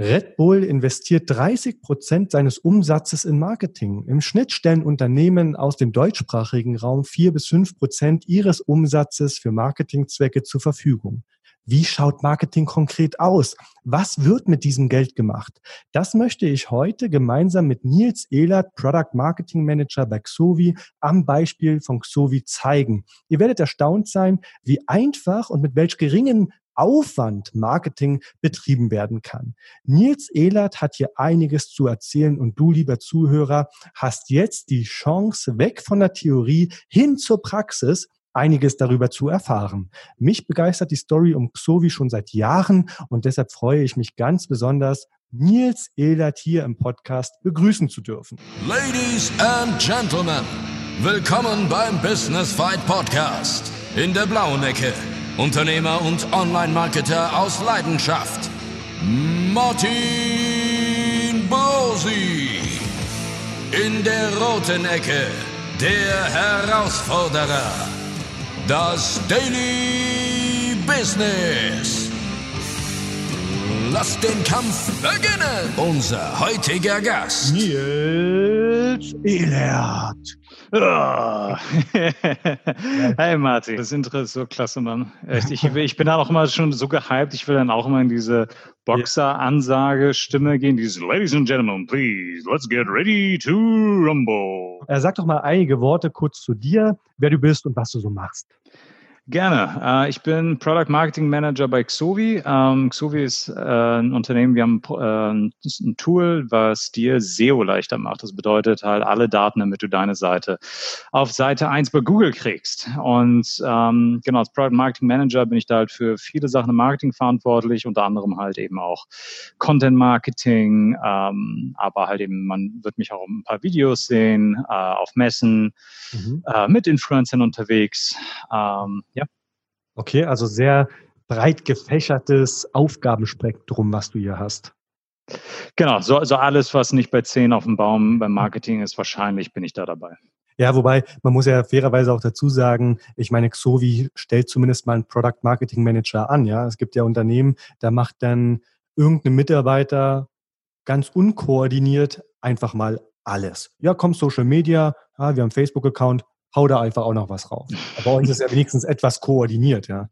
Red Bull investiert 30 Prozent seines Umsatzes in Marketing. Im Schnitt stellen Unternehmen aus dem deutschsprachigen Raum vier bis fünf Prozent ihres Umsatzes für Marketingzwecke zur Verfügung. Wie schaut Marketing konkret aus? Was wird mit diesem Geld gemacht? Das möchte ich heute gemeinsam mit Nils Ehlert, Product Marketing Manager bei Xovi, am Beispiel von Xovi zeigen. Ihr werdet erstaunt sein, wie einfach und mit welch geringen Aufwand Marketing betrieben werden kann. Nils Ehlert hat hier einiges zu erzählen und du, lieber Zuhörer, hast jetzt die Chance, weg von der Theorie hin zur Praxis einiges darüber zu erfahren. Mich begeistert die Story um Xovi schon seit Jahren und deshalb freue ich mich ganz besonders, Nils Ehlert hier im Podcast begrüßen zu dürfen. Ladies and Gentlemen, willkommen beim Business Fight Podcast. In der blauen Ecke Unternehmer und Online-Marketer aus Leidenschaft. Martin Bosi. In der roten Ecke der Herausforderer. Das Daily Business. Lass den Kampf beginnen. Unser heutiger Gast. Nils Ehlert. Oh. hey Martin, das Intro ist so klasse, Mann. Echt, ich, ich bin da auch immer schon so gehypt. Ich will dann auch immer in diese Boxer-Ansage-Stimme gehen. Diese Ladies and Gentlemen, please, let's get ready to rumble. Er sagt doch mal einige Worte kurz zu dir, wer du bist und was du so machst. Gerne. Äh, ich bin Product Marketing Manager bei Xovi. Ähm, Xovi ist äh, ein Unternehmen, wir haben äh, ein Tool, was dir SEO leichter macht. Das bedeutet halt alle Daten, damit du deine Seite auf Seite 1 bei Google kriegst. Und ähm, genau, als Product Marketing Manager bin ich da halt für viele Sachen im Marketing verantwortlich, unter anderem halt eben auch Content Marketing, ähm, aber halt eben, man wird mich auch ein paar Videos sehen, auf Messen, mhm. mit Influencern unterwegs. Okay, also sehr breit gefächertes Aufgabenspektrum, was du hier hast. Genau, so also alles, was nicht bei 10 auf dem Baum beim Marketing ist, wahrscheinlich bin ich da dabei. Ja, wobei man muss ja fairerweise auch dazu sagen, ich meine, Xovi stellt zumindest mal einen Product Marketing Manager an. Ja, es gibt ja Unternehmen, da macht dann irgendein Mitarbeiter ganz unkoordiniert einfach mal alles. Ja, komm, Social Media, ja, wir haben Facebook-Account, hau da einfach auch noch was. Aber bei uns ist ja wenigstens etwas koordiniert, ja.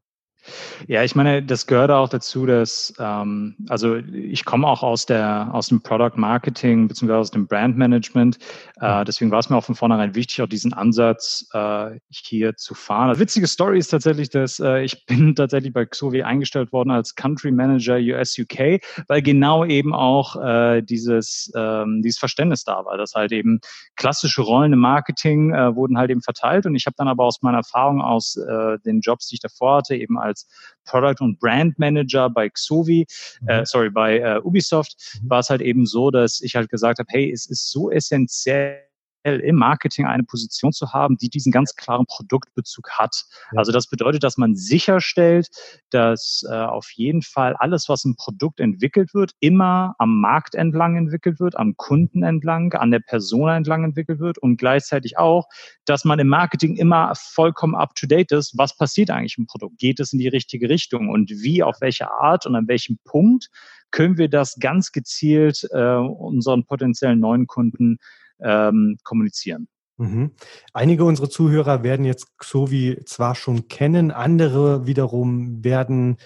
Ja, ich meine, das gehört auch dazu, dass, ähm, also ich komme auch aus der, aus dem Product Marketing beziehungsweise aus dem Brand Management. Äh, mhm. deswegen war es mir auch von vornherein wichtig, auch diesen Ansatz äh, hier zu fahren. Eine witzige Story ist tatsächlich, dass äh, ich bin tatsächlich bei Xovi eingestellt worden als Country Manager US UK, weil genau eben auch äh, dieses, ähm, dieses Verständnis da war, dass halt eben klassische Rollen im Marketing äh, wurden halt eben verteilt und ich habe dann aber aus meiner Erfahrung aus äh, den Jobs, die ich davor hatte, eben als als Product und Brand Manager bei Xovi, mhm. äh, sorry, bei äh, Ubisoft, mhm. war es halt eben so, dass ich halt gesagt habe, hey, es ist so essentiell, im Marketing eine Position zu haben, die diesen ganz klaren Produktbezug hat. Also das bedeutet, dass man sicherstellt, dass äh, auf jeden Fall alles, was im Produkt entwickelt wird, immer am Markt entlang entwickelt wird, am Kunden entlang, an der Person entlang entwickelt wird und gleichzeitig auch, dass man im Marketing immer vollkommen up-to-date ist, was passiert eigentlich im Produkt? Geht es in die richtige Richtung und wie, auf welche Art und an welchem Punkt können wir das ganz gezielt äh, unseren potenziellen neuen Kunden ähm, kommunizieren. Mhm. Einige unserer Zuhörer werden jetzt Xovi zwar schon kennen, andere wiederum werden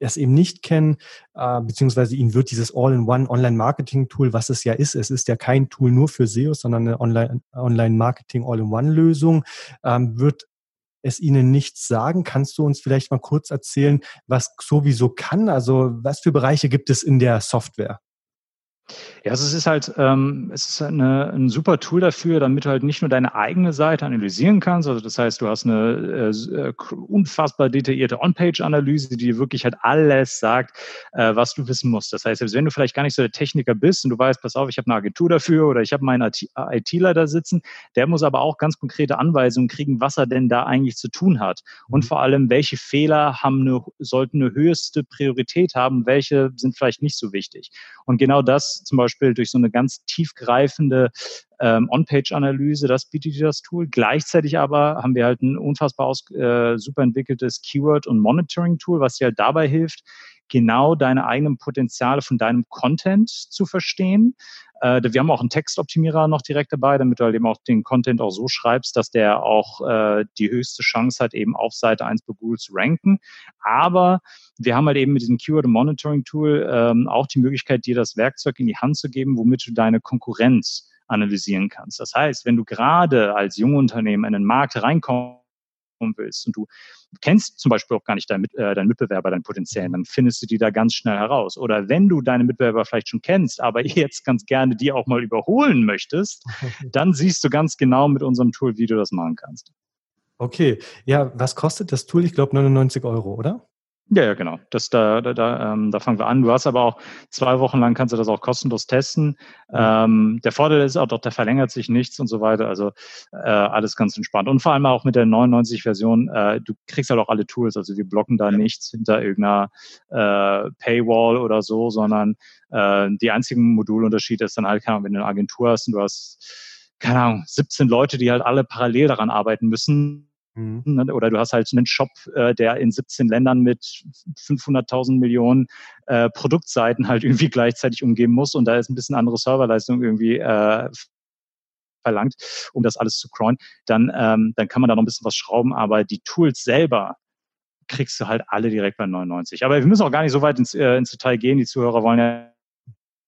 es eben nicht kennen, äh, beziehungsweise ihnen wird dieses All-in-One Online-Marketing-Tool, was es ja ist, es ist ja kein Tool nur für SEO, sondern eine Online-Marketing All-in-One-Lösung, ähm, wird es Ihnen nichts sagen. Kannst du uns vielleicht mal kurz erzählen, was Xovi so kann? Also was für Bereiche gibt es in der Software? Ja, also es ist halt, ähm, es ist eine, ein super Tool dafür, damit du halt nicht nur deine eigene Seite analysieren kannst. Also das heißt, du hast eine äh, äh unfassbar detaillierte On-Page-Analyse, die wirklich halt alles sagt, äh, was du wissen musst. Das heißt, selbst wenn du vielleicht gar nicht so der Techniker bist und du weißt, pass auf, ich habe eine Agentur dafür oder ich habe meinen ITler da sitzen, der muss aber auch ganz konkrete Anweisungen kriegen, was er denn da eigentlich zu tun hat. Und mhm. vor allem, welche Fehler haben eine, sollten eine höchste Priorität haben, welche sind vielleicht nicht so wichtig. Und genau das zum Beispiel durch so eine ganz tiefgreifende ähm, On-Page-Analyse, das bietet dir das Tool. Gleichzeitig aber haben wir halt ein unfassbar aus, äh, super entwickeltes Keyword- und Monitoring-Tool, was dir halt dabei hilft, genau deine eigenen Potenziale von deinem Content zu verstehen. Äh, wir haben auch einen Textoptimierer noch direkt dabei, damit du halt eben auch den Content auch so schreibst, dass der auch äh, die höchste Chance hat, eben auf Seite 1 bei Google zu ranken. Aber wir haben halt eben mit diesem Keyword Monitoring Tool ähm, auch die Möglichkeit, dir das Werkzeug in die Hand zu geben, womit du deine Konkurrenz analysieren kannst. Das heißt, wenn du gerade als Jungunternehmen in den Markt reinkommst, willst und du kennst zum Beispiel auch gar nicht deinen, äh, deinen Mitbewerber, deinen potenziellen, dann findest du die da ganz schnell heraus. Oder wenn du deine Mitbewerber vielleicht schon kennst, aber jetzt ganz gerne die auch mal überholen möchtest, dann siehst du ganz genau mit unserem Tool, wie du das machen kannst. Okay, ja, was kostet das Tool? Ich glaube 99 Euro, oder? Ja, ja, genau. Das, da, da, da, ähm, da fangen wir an. Du hast aber auch zwei Wochen lang kannst du das auch kostenlos testen. Ähm, der Vorteil ist auch, doch, da verlängert sich nichts und so weiter. Also äh, alles ganz entspannt. Und vor allem auch mit der 99-Version, äh, du kriegst halt auch alle Tools. Also wir blocken da ja. nichts hinter irgendeiner äh, Paywall oder so, sondern äh, die einzigen Modulunterschied ist dann halt, keine Ahnung, wenn du eine Agentur hast und du hast, keine Ahnung, 17 Leute, die halt alle parallel daran arbeiten müssen, Mhm. Ne, oder du hast halt einen Shop, äh, der in 17 Ländern mit 500.000 Millionen äh, Produktseiten halt irgendwie gleichzeitig umgehen muss und da ist ein bisschen andere Serverleistung irgendwie äh, verlangt, um das alles zu crawlen, dann, ähm, dann kann man da noch ein bisschen was schrauben, aber die Tools selber kriegst du halt alle direkt bei 99. Aber wir müssen auch gar nicht so weit ins, äh, ins Detail gehen. Die Zuhörer wollen ja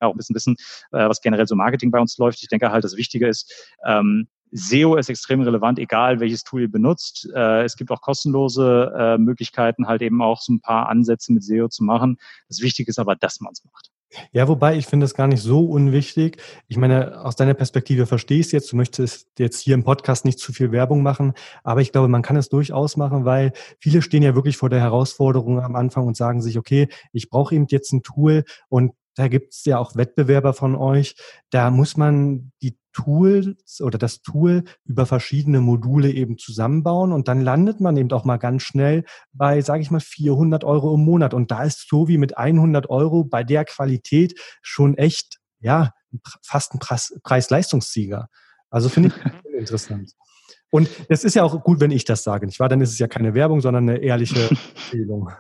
auch ein bisschen wissen, äh, was generell so Marketing bei uns läuft. Ich denke halt, das Wichtige ist, ähm, SEO ist extrem relevant, egal welches Tool ihr benutzt. Äh, es gibt auch kostenlose äh, Möglichkeiten, halt eben auch so ein paar Ansätze mit SEO zu machen. Das Wichtige ist aber, dass man es macht. Ja, wobei ich finde es gar nicht so unwichtig. Ich meine, aus deiner Perspektive verstehe ich es jetzt. Du möchtest jetzt hier im Podcast nicht zu viel Werbung machen, aber ich glaube, man kann es durchaus machen, weil viele stehen ja wirklich vor der Herausforderung am Anfang und sagen sich, okay, ich brauche eben jetzt ein Tool und da gibt es ja auch Wettbewerber von euch. Da muss man die Tools oder das Tool über verschiedene Module eben zusammenbauen und dann landet man eben auch mal ganz schnell bei, sage ich mal, 400 Euro im Monat. Und da ist so wie mit 100 Euro bei der Qualität schon echt, ja, fast ein Preis-Leistungssieger. Also finde ich interessant. Und es ist ja auch gut, wenn ich das sage, nicht wahr? Dann ist es ja keine Werbung, sondern eine ehrliche Empfehlung.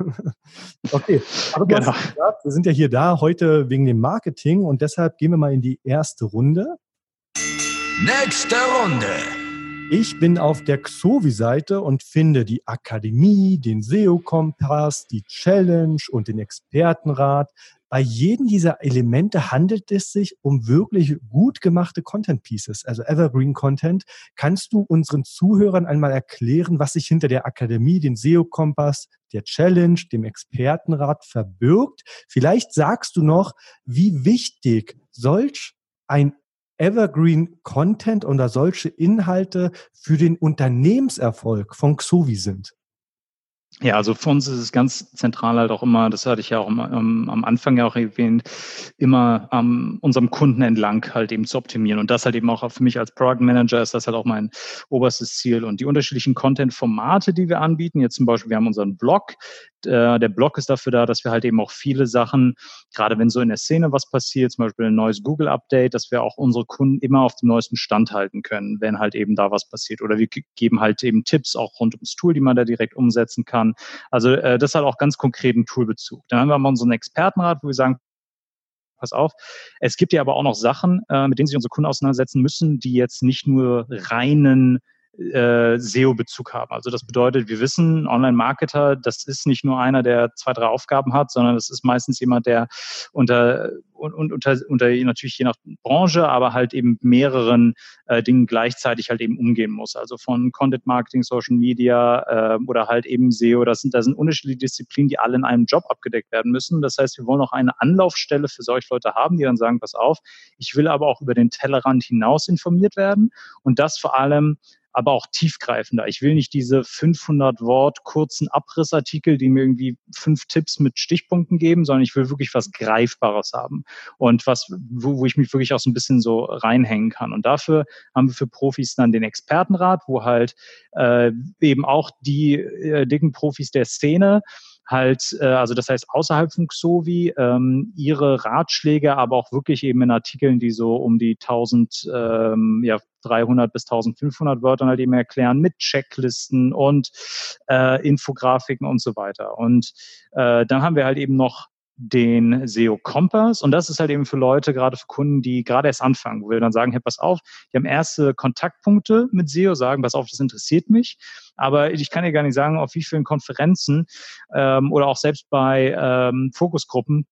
okay, aber genau. gesagt, wir sind ja hier da heute wegen dem Marketing und deshalb gehen wir mal in die erste Runde. Nächste Runde. Ich bin auf der Xovi-Seite und finde die Akademie, den SEO-Kompass, die Challenge und den Expertenrat. Bei jedem dieser Elemente handelt es sich um wirklich gut gemachte Content Pieces, also Evergreen Content. Kannst du unseren Zuhörern einmal erklären, was sich hinter der Akademie, den SEO-Kompass, der Challenge, dem Expertenrat verbirgt? Vielleicht sagst du noch, wie wichtig solch ein Evergreen Content oder solche Inhalte für den Unternehmenserfolg von Xovi sind? Ja, also für uns ist es ganz zentral halt auch immer, das hatte ich ja auch immer, um, am Anfang ja auch erwähnt, immer am unserem Kunden entlang halt eben zu optimieren. Und das halt eben auch für mich als Product Manager ist das halt auch mein oberstes Ziel. Und die unterschiedlichen Content-Formate, die wir anbieten, jetzt zum Beispiel, wir haben unseren Blog, äh, der Blog ist dafür da, dass wir halt eben auch viele Sachen, gerade wenn so in der Szene was passiert, zum Beispiel ein neues Google-Update, dass wir auch unsere Kunden immer auf dem neuesten Stand halten können, wenn halt eben da was passiert. Oder wir geben halt eben Tipps auch rund ums Tool, die man da direkt umsetzen kann. Also äh, das hat auch ganz konkreten Toolbezug. Dann haben wir mal unseren Expertenrat, wo wir sagen, pass auf. Es gibt ja aber auch noch Sachen, äh, mit denen sich unsere Kunden auseinandersetzen müssen, die jetzt nicht nur reinen äh, SEO-Bezug haben. Also das bedeutet, wir wissen, Online-Marketer, das ist nicht nur einer, der zwei, drei Aufgaben hat, sondern das ist meistens jemand, der unter und, und unter, unter natürlich je nach Branche, aber halt eben mehreren äh, Dingen gleichzeitig halt eben umgehen muss. Also von Content Marketing, Social Media äh, oder halt eben SEO. Das sind, das sind unterschiedliche Disziplinen, die alle in einem Job abgedeckt werden müssen. Das heißt, wir wollen auch eine Anlaufstelle für solche Leute haben, die dann sagen, pass auf, ich will aber auch über den Tellerrand hinaus informiert werden und das vor allem aber auch tiefgreifender. Ich will nicht diese 500 Wort kurzen Abrissartikel, die mir irgendwie fünf Tipps mit Stichpunkten geben, sondern ich will wirklich was Greifbares haben und was, wo, wo ich mich wirklich auch so ein bisschen so reinhängen kann. Und dafür haben wir für Profis dann den Expertenrat, wo halt äh, eben auch die äh, dicken Profis der Szene halt, äh, also das heißt außerhalb von Xovi, ähm, ihre Ratschläge, aber auch wirklich eben in Artikeln, die so um die 1000, ähm, ja, 300 bis 1500 Wörtern halt eben erklären mit Checklisten und äh, Infografiken und so weiter. Und äh, dann haben wir halt eben noch den SEO Kompass. Und das ist halt eben für Leute, gerade für Kunden, die gerade erst anfangen, wo wir dann sagen, hey, pass auf, die haben erste Kontaktpunkte mit SEO, sagen, pass auf, das interessiert mich. Aber ich kann dir gar nicht sagen, auf wie vielen Konferenzen ähm, oder auch selbst bei ähm, Fokusgruppen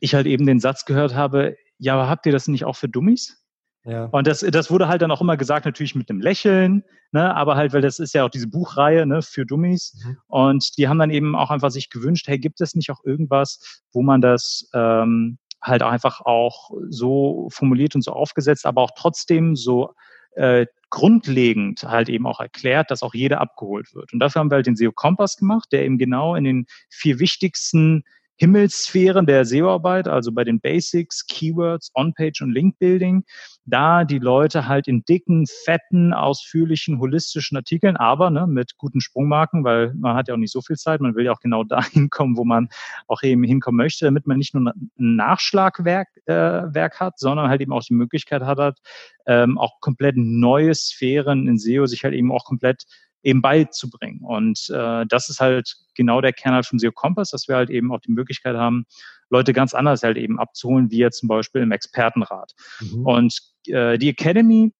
ich halt eben den Satz gehört habe, ja, aber habt ihr das nicht auch für Dummies? Ja. Und das, das wurde halt dann auch immer gesagt, natürlich mit einem Lächeln, ne, aber halt, weil das ist ja auch diese Buchreihe ne, für Dummies. Mhm. Und die haben dann eben auch einfach sich gewünscht, hey, gibt es nicht auch irgendwas, wo man das ähm, halt einfach auch so formuliert und so aufgesetzt, aber auch trotzdem so äh, grundlegend halt eben auch erklärt, dass auch jeder abgeholt wird. Und dafür haben wir halt den SEO Kompass gemacht, der eben genau in den vier wichtigsten Himmelssphären der SEO-Arbeit, also bei den Basics, Keywords, On-Page und Link-Building, da die Leute halt in dicken, fetten, ausführlichen, holistischen Artikeln, aber ne, mit guten Sprungmarken, weil man hat ja auch nicht so viel Zeit, man will ja auch genau da hinkommen, wo man auch eben hinkommen möchte, damit man nicht nur ein Nachschlagwerk äh, Werk hat, sondern halt eben auch die Möglichkeit hat, ähm, auch komplett neue Sphären in SEO sich halt eben auch komplett eben beizubringen. Und äh, das ist halt genau der Kern halt vom SEO Kompass, dass wir halt eben auch die Möglichkeit haben, Leute ganz anders halt eben abzuholen, wie jetzt zum Beispiel im Expertenrat. Mhm. Und äh, die Academy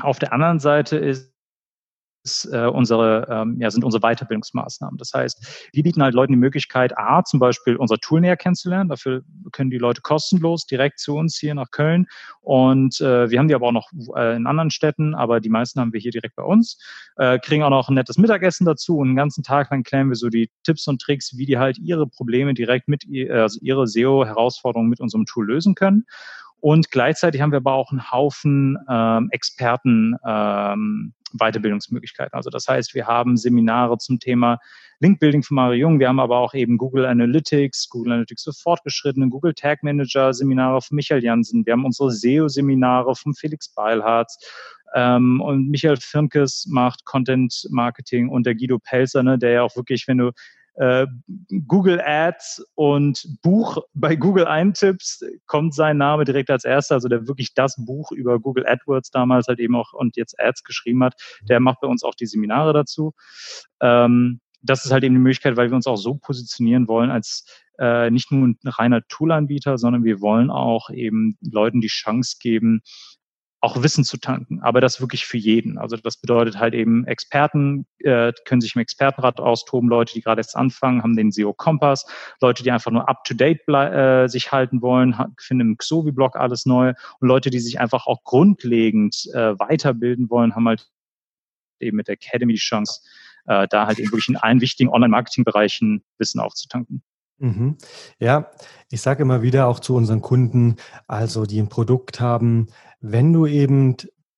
auf der anderen Seite ist äh, unsere, ähm, ja, sind unsere Weiterbildungsmaßnahmen. Das heißt, wir bieten halt Leuten die Möglichkeit, A, zum Beispiel unser Tool näher kennenzulernen. Dafür können die Leute kostenlos direkt zu uns hier nach Köln. Und äh, wir haben die aber auch noch äh, in anderen Städten, aber die meisten haben wir hier direkt bei uns. Äh, kriegen auch noch ein nettes Mittagessen dazu und einen ganzen Tag lang klären wir so die Tipps und Tricks, wie die halt ihre Probleme direkt mit, also ihre SEO-Herausforderungen mit unserem Tool lösen können. Und gleichzeitig haben wir aber auch einen Haufen ähm, Experten ähm, Weiterbildungsmöglichkeiten. Also das heißt, wir haben Seminare zum Thema Linkbuilding von Mario Jung. Wir haben aber auch eben Google Analytics, Google Analytics für Fortgeschrittene, Google Tag Manager Seminare von Michael Jansen. Wir haben unsere SEO-Seminare von Felix Beilharz. Ähm, und Michael Firnkes macht Content Marketing und der Guido Pelzer, ne, der ja auch wirklich, wenn du äh, Google Ads und Buch bei Google eintippst, kommt sein Name direkt als erster, also der wirklich das Buch über Google AdWords damals halt eben auch und jetzt Ads geschrieben hat, der macht bei uns auch die Seminare dazu. Ähm, das ist halt eben die Möglichkeit, weil wir uns auch so positionieren wollen als äh, nicht nur ein reiner Toolanbieter, sondern wir wollen auch eben Leuten die Chance geben, auch Wissen zu tanken, aber das wirklich für jeden. Also das bedeutet halt eben, Experten äh, können sich im Expertenrat austoben, Leute, die gerade jetzt anfangen, haben den SEO-Kompass, Leute, die einfach nur up-to-date äh, sich halten wollen, finden im Xovi-Blog alles neu und Leute, die sich einfach auch grundlegend äh, weiterbilden wollen, haben halt eben mit der Academy die Chance, äh, da halt eben wirklich in allen wichtigen Online-Marketing-Bereichen Wissen aufzutanken. Mhm. Ja, ich sage immer wieder auch zu unseren Kunden, also die ein Produkt haben, wenn du eben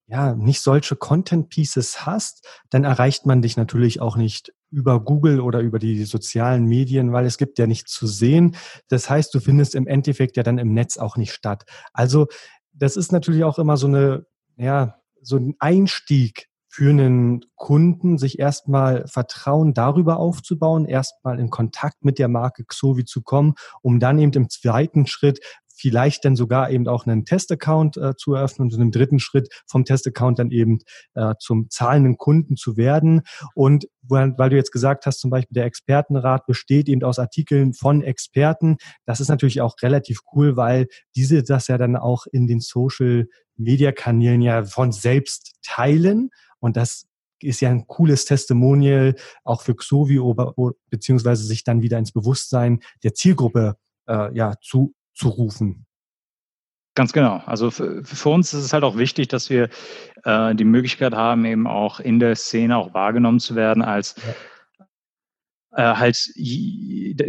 ja nicht solche Content Pieces hast, dann erreicht man dich natürlich auch nicht über Google oder über die sozialen Medien, weil es gibt ja nichts zu sehen. Das heißt, du findest im Endeffekt ja dann im Netz auch nicht statt. Also das ist natürlich auch immer so eine ja so ein Einstieg für einen Kunden, sich erstmal Vertrauen darüber aufzubauen, erstmal in Kontakt mit der Marke Xovi zu kommen, um dann eben im zweiten Schritt vielleicht dann sogar eben auch einen Testaccount äh, zu eröffnen und im dritten Schritt vom Testaccount dann eben äh, zum zahlenden Kunden zu werden. Und weil du jetzt gesagt hast, zum Beispiel der Expertenrat besteht eben aus Artikeln von Experten. Das ist natürlich auch relativ cool, weil diese das ja dann auch in den Social Media Kanälen ja von selbst teilen und das ist ja ein cooles Testimonial auch für Xovi, beziehungsweise sich dann wieder ins Bewusstsein der Zielgruppe äh, ja, zu, zu rufen. Ganz genau. Also für, für, uns ist es halt auch wichtig, dass wir äh, die Möglichkeit haben, eben auch in der Szene auch wahrgenommen zu werden als äh, halt,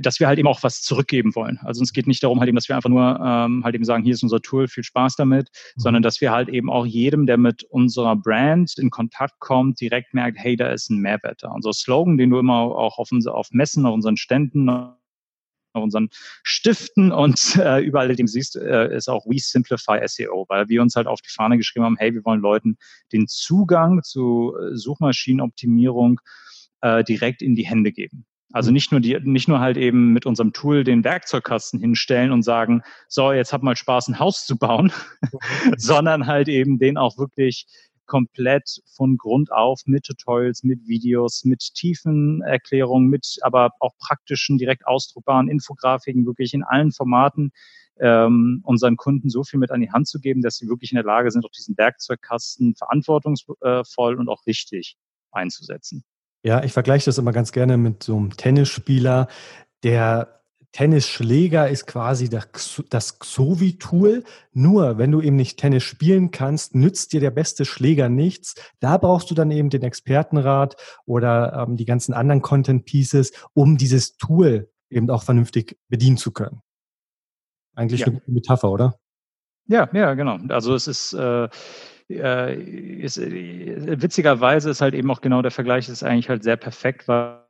dass wir halt eben auch was zurückgeben wollen. Also es geht nicht darum, halt eben, dass wir einfach nur ähm, halt eben sagen, hier ist unser Tool, viel Spaß damit, mhm. sondern dass wir halt eben auch jedem, der mit unserer Brand in Kontakt kommt, direkt merkt, hey, da ist ein Mehrwert da. Unser Slogan, den du immer auch auf, auf Messen, auf unseren Ständen, auf unseren Stiften und äh, überall, dem siehst, äh, ist auch We Simplify SEO, weil wir uns halt auf die Fahne geschrieben haben, hey, wir wollen Leuten den Zugang zu äh, Suchmaschinenoptimierung äh, direkt in die Hände geben. Also nicht nur die, nicht nur halt eben mit unserem Tool den Werkzeugkasten hinstellen und sagen, so, jetzt hab mal Spaß, ein Haus zu bauen, sondern halt eben den auch wirklich komplett von Grund auf mit Tutorials, mit Videos, mit tiefen Erklärungen, mit aber auch praktischen, direkt ausdruckbaren Infografiken, wirklich in allen Formaten ähm, unseren Kunden so viel mit an die Hand zu geben, dass sie wirklich in der Lage sind, auch diesen Werkzeugkasten verantwortungsvoll und auch richtig einzusetzen. Ja, ich vergleiche das immer ganz gerne mit so einem Tennisspieler, der Tennisschläger ist quasi das, das Xovi-Tool. Nur wenn du eben nicht Tennis spielen kannst, nützt dir der beste Schläger nichts. Da brauchst du dann eben den Expertenrat oder ähm, die ganzen anderen Content-Pieces, um dieses Tool eben auch vernünftig bedienen zu können. Eigentlich ja. eine gute Metapher, oder? Ja, ja, genau. Also es ist, äh, äh, ist äh, witzigerweise ist halt eben auch genau der Vergleich ist eigentlich halt sehr perfekt, weil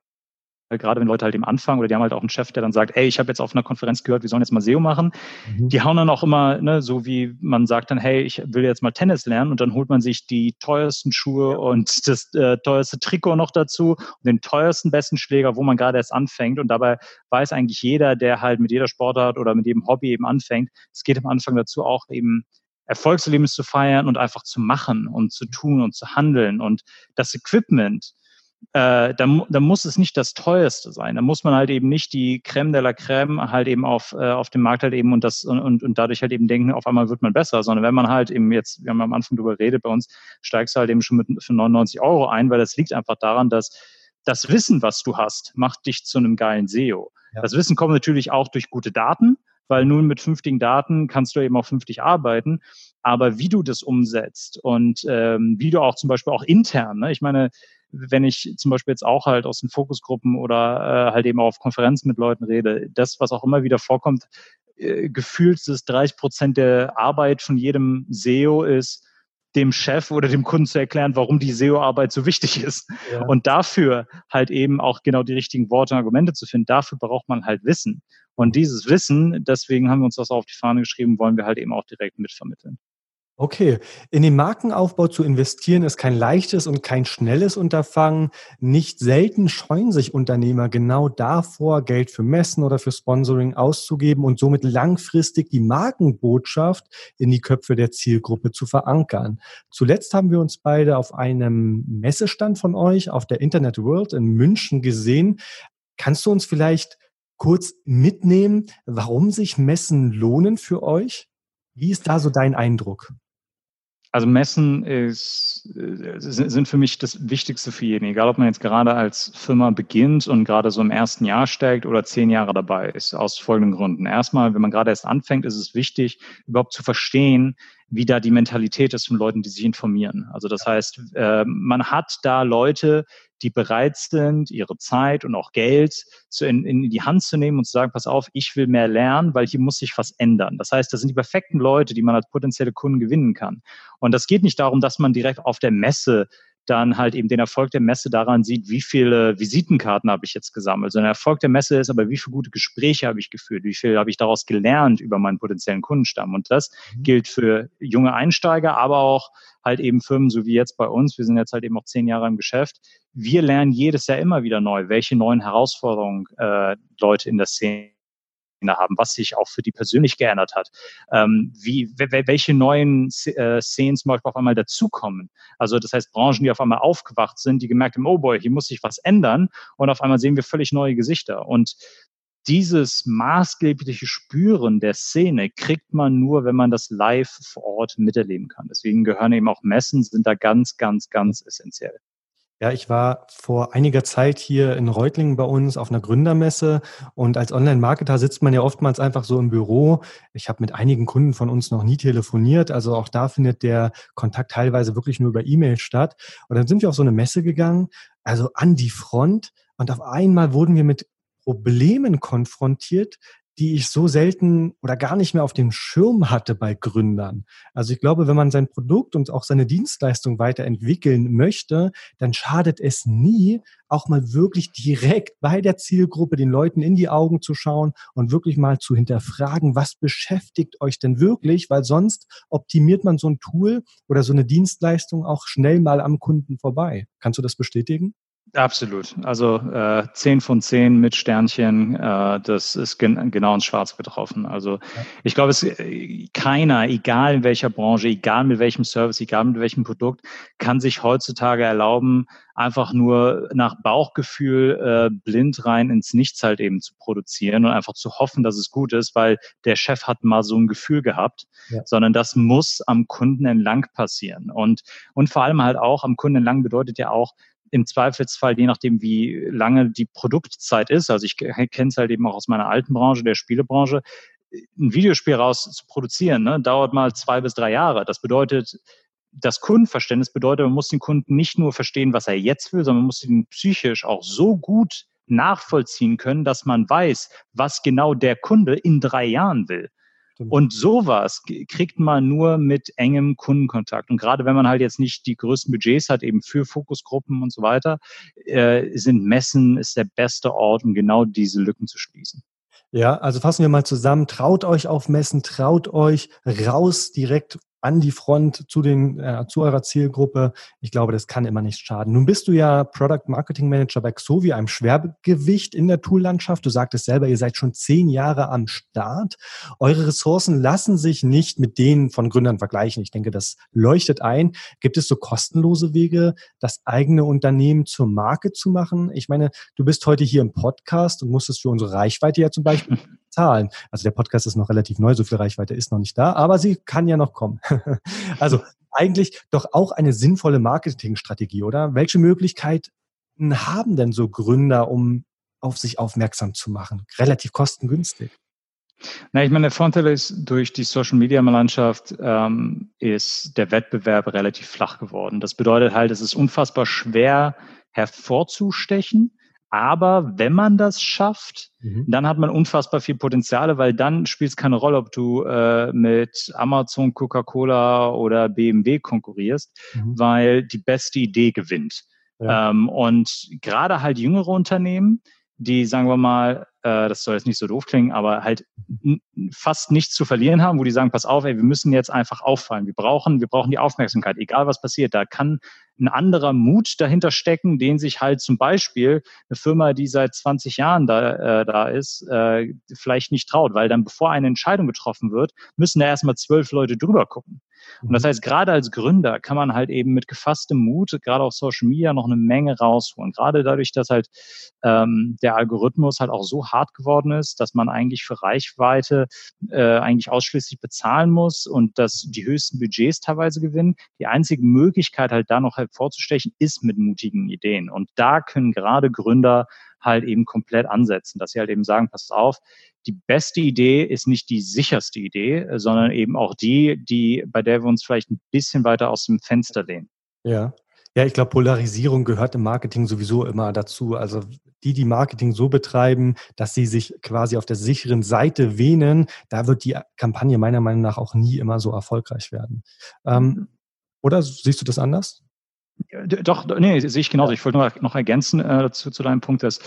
gerade wenn Leute halt eben anfangen oder die haben halt auch einen Chef, der dann sagt, ey, ich habe jetzt auf einer Konferenz gehört, wir sollen jetzt mal SEO machen. Mhm. Die hauen dann auch immer, ne, so wie man sagt dann, hey, ich will jetzt mal Tennis lernen und dann holt man sich die teuersten Schuhe ja. und das äh, teuerste Trikot noch dazu und den teuersten besten Schläger, wo man gerade erst anfängt und dabei weiß eigentlich jeder, der halt mit jeder Sportart oder mit jedem Hobby eben anfängt, es geht am Anfang dazu auch eben Erfolgserlebnis zu feiern und einfach zu machen und zu tun und zu handeln und das Equipment, äh, da, da muss es nicht das teuerste sein. Da muss man halt eben nicht die Creme de la Creme halt eben auf, äh, auf dem Markt halt eben und das und, und, und dadurch halt eben denken, auf einmal wird man besser, sondern wenn man halt eben jetzt, wir haben am Anfang darüber geredet, bei uns steigst du halt eben schon mit für 99 Euro ein, weil das liegt einfach daran, dass das Wissen, was du hast, macht dich zu einem geilen SEO. Ja. Das Wissen kommt natürlich auch durch gute Daten, weil nun mit fünftigen Daten kannst du eben auch fünftig arbeiten. Aber wie du das umsetzt und ähm, wie du auch zum Beispiel auch intern, ne? ich meine, wenn ich zum Beispiel jetzt auch halt aus den Fokusgruppen oder äh, halt eben auch auf Konferenzen mit Leuten rede, das, was auch immer wieder vorkommt, äh, gefühlt ist 30 Prozent der Arbeit von jedem SEO ist, dem Chef oder dem Kunden zu erklären, warum die SEO-Arbeit so wichtig ist. Ja. Und dafür halt eben auch genau die richtigen Worte und Argumente zu finden, dafür braucht man halt Wissen. Und dieses Wissen, deswegen haben wir uns das auf die Fahne geschrieben, wollen wir halt eben auch direkt mitvermitteln. Okay, in den Markenaufbau zu investieren ist kein leichtes und kein schnelles Unterfangen. Nicht selten scheuen sich Unternehmer genau davor, Geld für Messen oder für Sponsoring auszugeben und somit langfristig die Markenbotschaft in die Köpfe der Zielgruppe zu verankern. Zuletzt haben wir uns beide auf einem Messestand von euch auf der Internet World in München gesehen. Kannst du uns vielleicht kurz mitnehmen, warum sich Messen lohnen für euch? Wie ist da so dein Eindruck? Also Messen ist, äh, sind für mich das Wichtigste für jeden, egal ob man jetzt gerade als Firma beginnt und gerade so im ersten Jahr steigt oder zehn Jahre dabei ist, aus folgenden Gründen. Erstmal, wenn man gerade erst anfängt, ist es wichtig, überhaupt zu verstehen, wie da die Mentalität ist von Leuten, die sich informieren. Also das heißt, äh, man hat da Leute, die bereit sind, ihre Zeit und auch Geld zu in, in die Hand zu nehmen und zu sagen, pass auf, ich will mehr lernen, weil hier muss sich was ändern. Das heißt, das sind die perfekten Leute, die man als potenzielle Kunden gewinnen kann. Und das geht nicht darum, dass man direkt auf der Messe dann halt eben den Erfolg der Messe daran sieht, wie viele Visitenkarten habe ich jetzt gesammelt. So ein Erfolg der Messe ist aber, wie viele gute Gespräche habe ich geführt, wie viel habe ich daraus gelernt über meinen potenziellen Kundenstamm. Und das mhm. gilt für junge Einsteiger, aber auch halt eben Firmen, so wie jetzt bei uns. Wir sind jetzt halt eben auch zehn Jahre im Geschäft. Wir lernen jedes Jahr immer wieder neu, welche neuen Herausforderungen äh, Leute in der Szene haben, was sich auch für die persönlich geändert hat, ähm, wie, welche neuen äh, Szenen zum Beispiel auf einmal dazukommen. Also das heißt Branchen, die auf einmal aufgewacht sind, die gemerkt haben, oh boy, hier muss sich was ändern und auf einmal sehen wir völlig neue Gesichter. Und dieses maßgebliche Spüren der Szene kriegt man nur, wenn man das live vor Ort miterleben kann. Deswegen gehören eben auch Messen, sind da ganz, ganz, ganz essentiell. Ja, ich war vor einiger Zeit hier in Reutlingen bei uns auf einer Gründermesse und als Online-Marketer sitzt man ja oftmals einfach so im Büro. Ich habe mit einigen Kunden von uns noch nie telefoniert, also auch da findet der Kontakt teilweise wirklich nur über E-Mail statt. Und dann sind wir auf so eine Messe gegangen, also an die Front und auf einmal wurden wir mit Problemen konfrontiert, die ich so selten oder gar nicht mehr auf dem Schirm hatte bei Gründern. Also ich glaube, wenn man sein Produkt und auch seine Dienstleistung weiterentwickeln möchte, dann schadet es nie, auch mal wirklich direkt bei der Zielgruppe den Leuten in die Augen zu schauen und wirklich mal zu hinterfragen, was beschäftigt euch denn wirklich, weil sonst optimiert man so ein Tool oder so eine Dienstleistung auch schnell mal am Kunden vorbei. Kannst du das bestätigen? Absolut. Also äh, 10 von 10 mit Sternchen, äh, das ist gen genau ins Schwarz getroffen. Also ich glaube, es äh, keiner, egal in welcher Branche, egal mit welchem Service, egal mit welchem Produkt, kann sich heutzutage erlauben, einfach nur nach Bauchgefühl äh, blind rein ins Nichts halt eben zu produzieren und einfach zu hoffen, dass es gut ist, weil der Chef hat mal so ein Gefühl gehabt, ja. sondern das muss am Kunden entlang passieren. Und, und vor allem halt auch am Kunden entlang bedeutet ja auch, im Zweifelsfall, je nachdem, wie lange die Produktzeit ist, also ich kenne es halt eben auch aus meiner alten Branche, der Spielebranche, ein Videospiel raus zu produzieren, ne, dauert mal zwei bis drei Jahre. Das bedeutet, das Kundenverständnis bedeutet, man muss den Kunden nicht nur verstehen, was er jetzt will, sondern man muss ihn psychisch auch so gut nachvollziehen können, dass man weiß, was genau der Kunde in drei Jahren will. Und sowas kriegt man nur mit engem Kundenkontakt. Und gerade wenn man halt jetzt nicht die größten Budgets hat, eben für Fokusgruppen und so weiter, äh, sind Messen ist der beste Ort, um genau diese Lücken zu schließen. Ja, also fassen wir mal zusammen. Traut euch auf Messen, traut euch raus direkt an die Front zu den äh, zu eurer Zielgruppe. Ich glaube, das kann immer nicht schaden. Nun bist du ja Product Marketing Manager bei Xovi, einem Schwergewicht in der Toollandschaft. Du sagtest selber, ihr seid schon zehn Jahre am Start. Eure Ressourcen lassen sich nicht mit denen von Gründern vergleichen. Ich denke, das leuchtet ein. Gibt es so kostenlose Wege, das eigene Unternehmen zur Marke zu machen? Ich meine, du bist heute hier im Podcast und musstest für unsere Reichweite ja zum Beispiel Zahlen. Also der Podcast ist noch relativ neu, so viel Reichweite ist noch nicht da, aber sie kann ja noch kommen. also eigentlich doch auch eine sinnvolle Marketingstrategie, oder? Welche Möglichkeiten haben denn so Gründer, um auf sich aufmerksam zu machen? Relativ kostengünstig. Na, ich meine, der Vorteil ist, durch die Social Media Landschaft ähm, ist der Wettbewerb relativ flach geworden. Das bedeutet halt, es ist unfassbar schwer hervorzustechen. Aber wenn man das schafft, mhm. dann hat man unfassbar viel Potenziale, weil dann spielt es keine Rolle, ob du äh, mit Amazon, Coca-Cola oder BMW konkurrierst, mhm. weil die beste Idee gewinnt. Ja. Ähm, und gerade halt jüngere Unternehmen, die, sagen wir mal, äh, das soll jetzt nicht so doof klingen, aber halt fast nichts zu verlieren haben, wo die sagen, pass auf, ey, wir müssen jetzt einfach auffallen. Wir brauchen, wir brauchen die Aufmerksamkeit, egal was passiert. Da kann ein anderer Mut dahinter stecken, den sich halt zum Beispiel eine Firma, die seit 20 Jahren da, äh, da ist, äh, vielleicht nicht traut, weil dann, bevor eine Entscheidung getroffen wird, müssen da erstmal zwölf Leute drüber gucken. Und das mhm. heißt, gerade als Gründer kann man halt eben mit gefasstem Mut, gerade auf Social Media, noch eine Menge rausholen. Gerade dadurch, dass halt ähm, der Algorithmus halt auch so hart geworden ist, dass man eigentlich für Reichweite äh, eigentlich ausschließlich bezahlen muss und dass die höchsten Budgets teilweise gewinnen. Die einzige Möglichkeit halt da noch hervorzustechen, ist mit mutigen Ideen. Und da können gerade Gründer halt eben komplett ansetzen, dass sie halt eben sagen, passt auf, die beste Idee ist nicht die sicherste Idee, sondern eben auch die, die, bei der wir uns vielleicht ein bisschen weiter aus dem Fenster lehnen. Ja. Ja, ich glaube, Polarisierung gehört im Marketing sowieso immer dazu. Also die, die Marketing so betreiben, dass sie sich quasi auf der sicheren Seite wähnen, da wird die Kampagne meiner Meinung nach auch nie immer so erfolgreich werden. Ähm, mhm. oder siehst du das anders? Doch, nee, sehe ich genauso. Ich wollte noch, noch ergänzen äh, zu, zu deinem Punkt, dass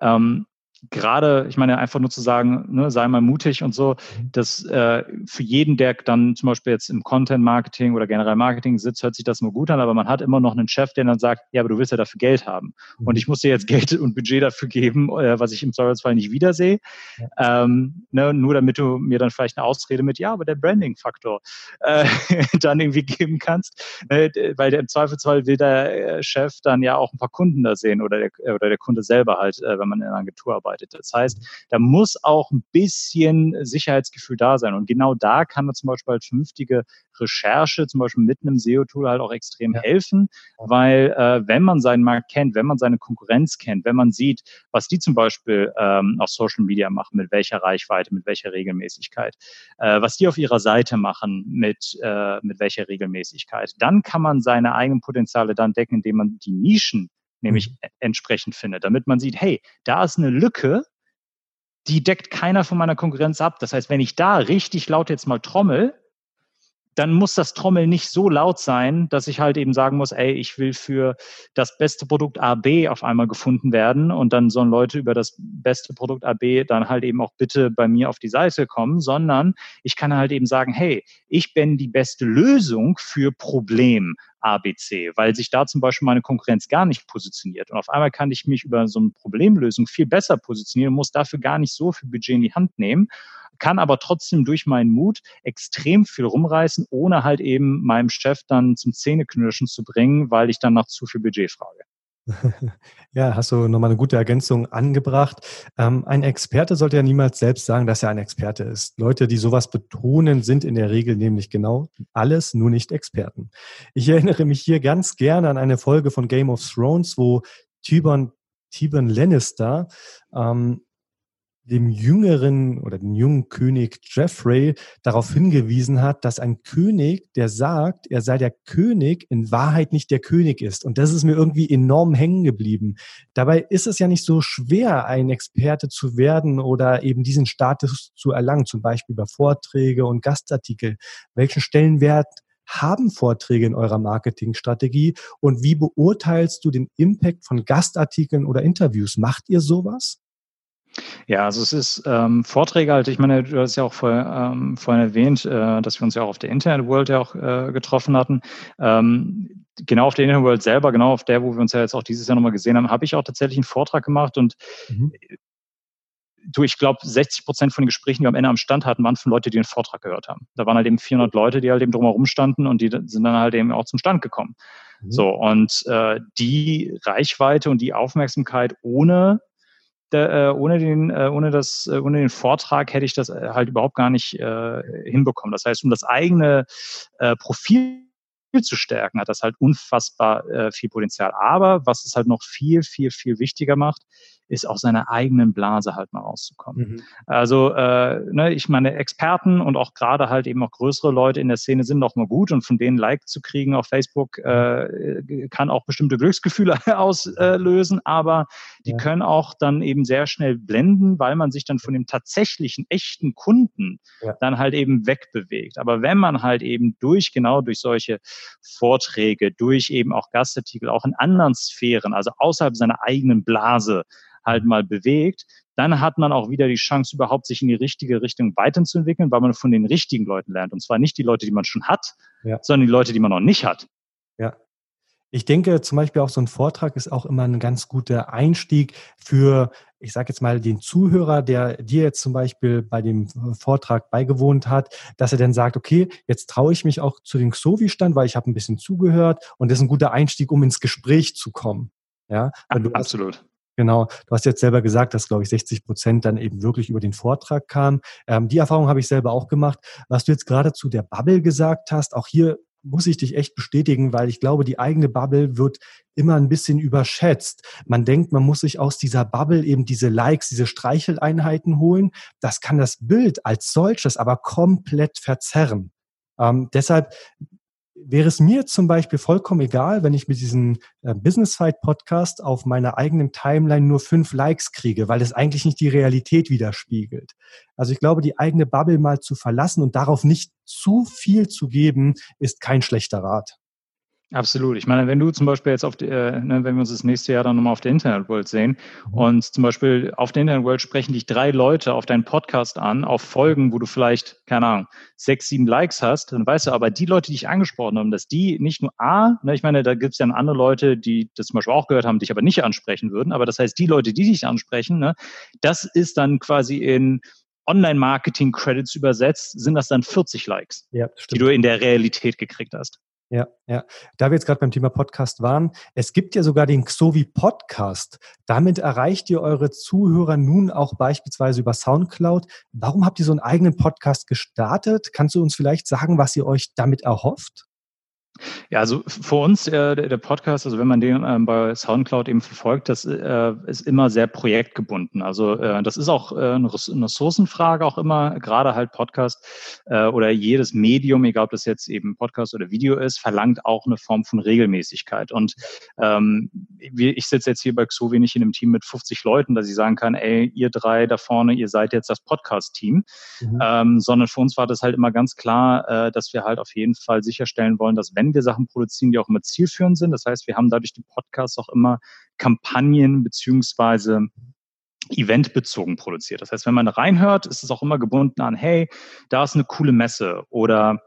ähm, gerade, ich meine, einfach nur zu sagen, ne, sei mal mutig und so, mhm. dass äh, für jeden, der dann zum Beispiel jetzt im Content-Marketing oder generell Marketing sitzt, hört sich das nur gut an, aber man hat immer noch einen Chef, der dann sagt, ja, aber du willst ja dafür Geld haben. Mhm. Und ich muss dir jetzt Geld und Budget dafür geben, äh, was ich im Zweifelsfall nicht wiedersehe. Ähm, ne, nur damit du mir dann vielleicht eine Ausrede mit, ja, aber der Branding-Faktor äh, dann irgendwie geben kannst. Äh, weil der, im Zweifelsfall will der äh, Chef dann ja auch ein paar Kunden da sehen oder der, oder der Kunde selber halt, äh, wenn man in einer Agentur arbeitet arbeitet. Das heißt, da muss auch ein bisschen Sicherheitsgefühl da sein. Und genau da kann man zum Beispiel halt vernünftige Recherche, zum Beispiel mit einem SEO-Tool halt auch extrem ja. helfen, weil äh, wenn man seinen Markt kennt, wenn man seine Konkurrenz kennt, wenn man sieht, was die zum Beispiel ähm, auf Social Media machen, mit welcher Reichweite, mit welcher Regelmäßigkeit, äh, was die auf ihrer Seite machen, mit, äh, mit welcher Regelmäßigkeit, dann kann man seine eigenen Potenziale dann decken, indem man die Nischen nämlich mhm. entsprechend findet, damit man sieht, hey, da ist eine Lücke, die deckt keiner von meiner Konkurrenz ab. Das heißt, wenn ich da richtig laut jetzt mal trommel, dann muss das Trommeln nicht so laut sein, dass ich halt eben sagen muss, ey, ich will für das beste Produkt AB auf einmal gefunden werden und dann sollen Leute über das beste Produkt AB dann halt eben auch bitte bei mir auf die Seite kommen, sondern ich kann halt eben sagen, hey, ich bin die beste Lösung für Problem ABC, weil sich da zum Beispiel meine Konkurrenz gar nicht positioniert. Und auf einmal kann ich mich über so eine Problemlösung viel besser positionieren, muss dafür gar nicht so viel Budget in die Hand nehmen kann aber trotzdem durch meinen Mut extrem viel rumreißen, ohne halt eben meinem Chef dann zum Zähneknirschen zu bringen, weil ich dann nach zu viel Budget frage. Ja, hast du nochmal eine gute Ergänzung angebracht. Ähm, ein Experte sollte ja niemals selbst sagen, dass er ein Experte ist. Leute, die sowas betonen, sind in der Regel nämlich genau alles, nur nicht Experten. Ich erinnere mich hier ganz gerne an eine Folge von Game of Thrones, wo Tyburn Tyburn Lannister ähm, dem jüngeren oder den jungen König Jeffrey darauf hingewiesen hat, dass ein König, der sagt, er sei der König, in Wahrheit nicht der König ist. Und das ist mir irgendwie enorm hängen geblieben. Dabei ist es ja nicht so schwer, ein Experte zu werden oder eben diesen Status zu erlangen, zum Beispiel über Vorträge und Gastartikel. Welchen Stellenwert haben Vorträge in eurer Marketingstrategie und wie beurteilst du den Impact von Gastartikeln oder Interviews? Macht ihr sowas? Ja, also es ist ähm, Vorträge halt, ich meine, du hast ja auch vor, ähm, vorhin erwähnt, äh, dass wir uns ja auch auf der Internet World ja auch äh, getroffen hatten. Ähm, genau auf der Internet World selber, genau auf der, wo wir uns ja jetzt auch dieses Jahr nochmal gesehen haben, habe ich auch tatsächlich einen Vortrag gemacht und mhm. du, ich glaube, 60 Prozent von den Gesprächen, die wir am Ende am Stand hatten, waren von Leuten, die den Vortrag gehört haben. Da waren halt eben 400 Leute, die halt eben drumherum standen und die sind dann halt eben auch zum Stand gekommen. Mhm. So, und äh, die Reichweite und die Aufmerksamkeit ohne da, äh, ohne, den, äh, ohne, das, äh, ohne den Vortrag hätte ich das äh, halt überhaupt gar nicht äh, hinbekommen. Das heißt, um das eigene äh, Profil zu stärken, hat das halt unfassbar viel Potenzial. Aber was es halt noch viel, viel, viel wichtiger macht, ist aus seiner eigenen Blase halt mal rauszukommen. Mhm. Also äh, ne, ich meine, Experten und auch gerade halt eben auch größere Leute in der Szene sind noch mal gut und von denen Like zu kriegen auf Facebook äh, kann auch bestimmte Glücksgefühle auslösen, aber die ja. können auch dann eben sehr schnell blenden, weil man sich dann von dem tatsächlichen, echten Kunden ja. dann halt eben wegbewegt. Aber wenn man halt eben durch, genau durch solche Vorträge, durch eben auch Gastartikel, auch in anderen Sphären, also außerhalb seiner eigenen Blase, halt mal bewegt, dann hat man auch wieder die Chance, überhaupt sich in die richtige Richtung weiterzuentwickeln, weil man von den richtigen Leuten lernt. Und zwar nicht die Leute, die man schon hat, ja. sondern die Leute, die man noch nicht hat. Ja. Ich denke zum Beispiel auch so ein Vortrag ist auch immer ein ganz guter Einstieg für, ich sage jetzt mal, den Zuhörer, der dir jetzt zum Beispiel bei dem Vortrag beigewohnt hat, dass er dann sagt, okay, jetzt traue ich mich auch zu dem Xovi-Stand, weil ich habe ein bisschen zugehört und das ist ein guter Einstieg, um ins Gespräch zu kommen. Ja, ja absolut. Genau, du hast jetzt selber gesagt, dass, glaube ich, 60 Prozent dann eben wirklich über den Vortrag kamen. Ähm, die Erfahrung habe ich selber auch gemacht. Was du jetzt gerade zu der Bubble gesagt hast, auch hier muss ich dich echt bestätigen, weil ich glaube, die eigene Bubble wird immer ein bisschen überschätzt. Man denkt, man muss sich aus dieser Bubble eben diese Likes, diese Streicheleinheiten holen. Das kann das Bild als solches aber komplett verzerren. Ähm, deshalb wäre es mir zum Beispiel vollkommen egal, wenn ich mit diesem äh, Business Fight Podcast auf meiner eigenen Timeline nur fünf Likes kriege, weil es eigentlich nicht die Realität widerspiegelt. Also ich glaube, die eigene Bubble mal zu verlassen und darauf nicht zu viel zu geben, ist kein schlechter Rat. Absolut. Ich meine, wenn du zum Beispiel jetzt auf, die, äh, ne, wenn wir uns das nächste Jahr dann nochmal auf der Internet World sehen und zum Beispiel auf der Internet World sprechen dich drei Leute auf deinen Podcast an, auf Folgen, wo du vielleicht, keine Ahnung, sechs, sieben Likes hast, dann weißt du aber, die Leute, die dich angesprochen haben, dass die nicht nur A, ne, ich meine, da gibt es ja andere Leute, die das zum Beispiel auch gehört haben, dich aber nicht ansprechen würden, aber das heißt, die Leute, die dich ansprechen, ne, das ist dann quasi in Online-Marketing-Credits übersetzt, sind das dann 40 Likes, ja, die du in der Realität gekriegt hast. Ja, ja. Da wir jetzt gerade beim Thema Podcast waren, es gibt ja sogar den Xovi Podcast. Damit erreicht ihr eure Zuhörer nun auch beispielsweise über Soundcloud. Warum habt ihr so einen eigenen Podcast gestartet? Kannst du uns vielleicht sagen, was ihr euch damit erhofft? Ja, also für uns äh, der, Podcast, also wenn man den ähm, bei SoundCloud eben verfolgt, das äh, ist immer sehr projektgebunden. Also äh, das ist auch äh, eine Ressourcenfrage auch immer, gerade halt Podcast äh, oder jedes Medium, egal ob das jetzt eben Podcast oder Video ist, verlangt auch eine Form von Regelmäßigkeit. Und ähm, ich sitze jetzt hier bei Xovi nicht in einem Team mit 50 Leuten, dass ich sagen kann, ey, ihr drei da vorne, ihr seid jetzt das Podcast-Team, mhm. ähm, sondern für uns war das halt immer ganz klar, äh, dass wir halt auf jeden Fall sicherstellen wollen, dass wenn wir Sachen produzieren, die auch immer zielführend sind. Das heißt, wir haben dadurch die Podcasts auch immer Kampagnen beziehungsweise eventbezogen produziert. Das heißt, wenn man reinhört, ist es auch immer gebunden an, hey, da ist eine coole Messe oder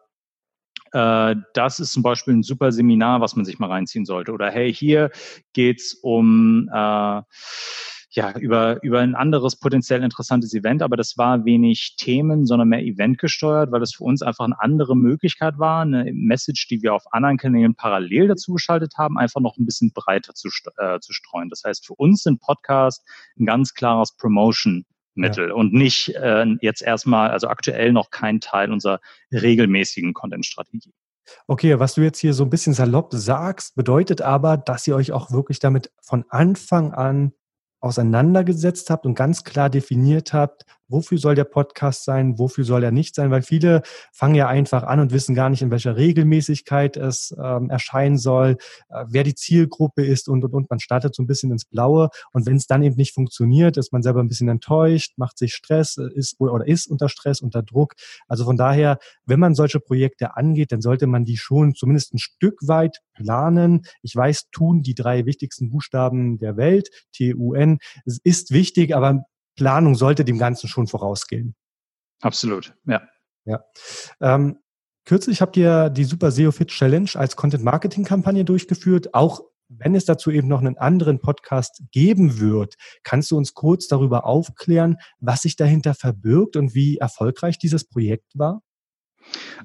äh, das ist zum Beispiel ein super Seminar, was man sich mal reinziehen sollte. Oder hey, hier geht's um äh, ja, über, über ein anderes potenziell interessantes Event, aber das war wenig Themen, sondern mehr Event gesteuert, weil das für uns einfach eine andere Möglichkeit war, eine Message, die wir auf anderen Kanälen parallel dazu geschaltet haben, einfach noch ein bisschen breiter zu, äh, zu streuen. Das heißt, für uns sind Podcasts ein ganz klares Promotion Mittel ja. und nicht äh, jetzt erstmal, also aktuell noch kein Teil unserer regelmäßigen Content-Strategie. Okay, was du jetzt hier so ein bisschen salopp sagst, bedeutet aber, dass ihr euch auch wirklich damit von Anfang an auseinandergesetzt habt und ganz klar definiert habt, wofür soll der Podcast sein, wofür soll er nicht sein, weil viele fangen ja einfach an und wissen gar nicht, in welcher Regelmäßigkeit es ähm, erscheinen soll, äh, wer die Zielgruppe ist und, und, und. Man startet so ein bisschen ins Blaue und wenn es dann eben nicht funktioniert, ist man selber ein bisschen enttäuscht, macht sich Stress, äh, ist oder ist unter Stress, unter Druck. Also von daher, wenn man solche Projekte angeht, dann sollte man die schon zumindest ein Stück weit planen. Ich weiß, tun die drei wichtigsten Buchstaben der Welt, T-U-N, es ist wichtig, aber Planung sollte dem Ganzen schon vorausgehen. Absolut, ja. Ja. Ähm, kürzlich habt ihr die Super SEO Fit Challenge als Content-Marketing-Kampagne durchgeführt. Auch wenn es dazu eben noch einen anderen Podcast geben wird, kannst du uns kurz darüber aufklären, was sich dahinter verbirgt und wie erfolgreich dieses Projekt war?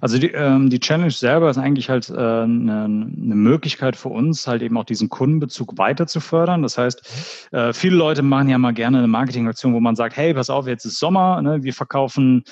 Also die, ähm, die Challenge selber ist eigentlich halt äh, eine, eine Möglichkeit für uns, halt eben auch diesen Kundenbezug weiter zu fördern. Das heißt, äh, viele Leute machen ja mal gerne eine Marketingaktion, wo man sagt, hey, pass auf, jetzt ist Sommer, ne, wir verkaufen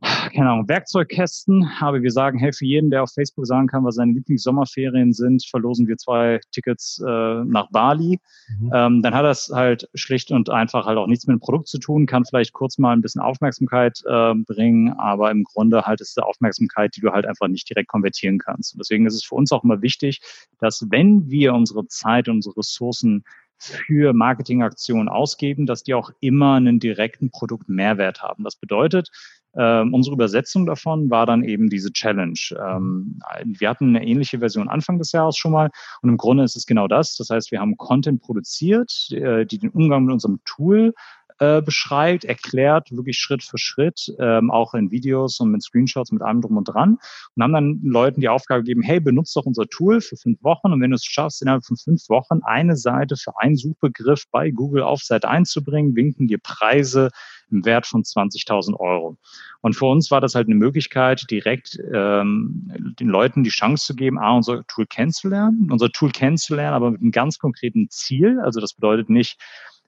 keine Ahnung, Werkzeugkästen, aber wir sagen, hey, für jeden, der auf Facebook sagen kann, was seine Lieblingssommerferien sind, verlosen wir zwei Tickets äh, nach Bali. Mhm. Ähm, dann hat das halt schlicht und einfach halt auch nichts mit dem Produkt zu tun, kann vielleicht kurz mal ein bisschen Aufmerksamkeit äh, bringen, aber im Grunde halt ist es Aufmerksamkeit, die du halt einfach nicht direkt konvertieren kannst. Und deswegen ist es für uns auch immer wichtig, dass wenn wir unsere Zeit, unsere Ressourcen für Marketingaktionen ausgeben, dass die auch immer einen direkten Produktmehrwert haben. Das bedeutet, ähm, unsere Übersetzung davon war dann eben diese Challenge. Ähm, wir hatten eine ähnliche Version Anfang des Jahres schon mal und im Grunde ist es genau das. Das heißt, wir haben Content produziert, äh, die den Umgang mit unserem Tool äh, beschreibt, erklärt, wirklich Schritt für Schritt, ähm, auch in Videos und mit Screenshots, mit allem drum und dran. Und haben dann Leuten die Aufgabe gegeben, hey, benutzt doch unser Tool für fünf Wochen und wenn du es schaffst, innerhalb von fünf Wochen eine Seite für einen Suchbegriff bei Google auf Seite einzubringen, winken dir Preise im Wert von 20.000 Euro. Und für uns war das halt eine Möglichkeit, direkt ähm, den Leuten die Chance zu geben, A, unser Tool kennenzulernen, unser Tool kennenzulernen, aber mit einem ganz konkreten Ziel. Also das bedeutet nicht,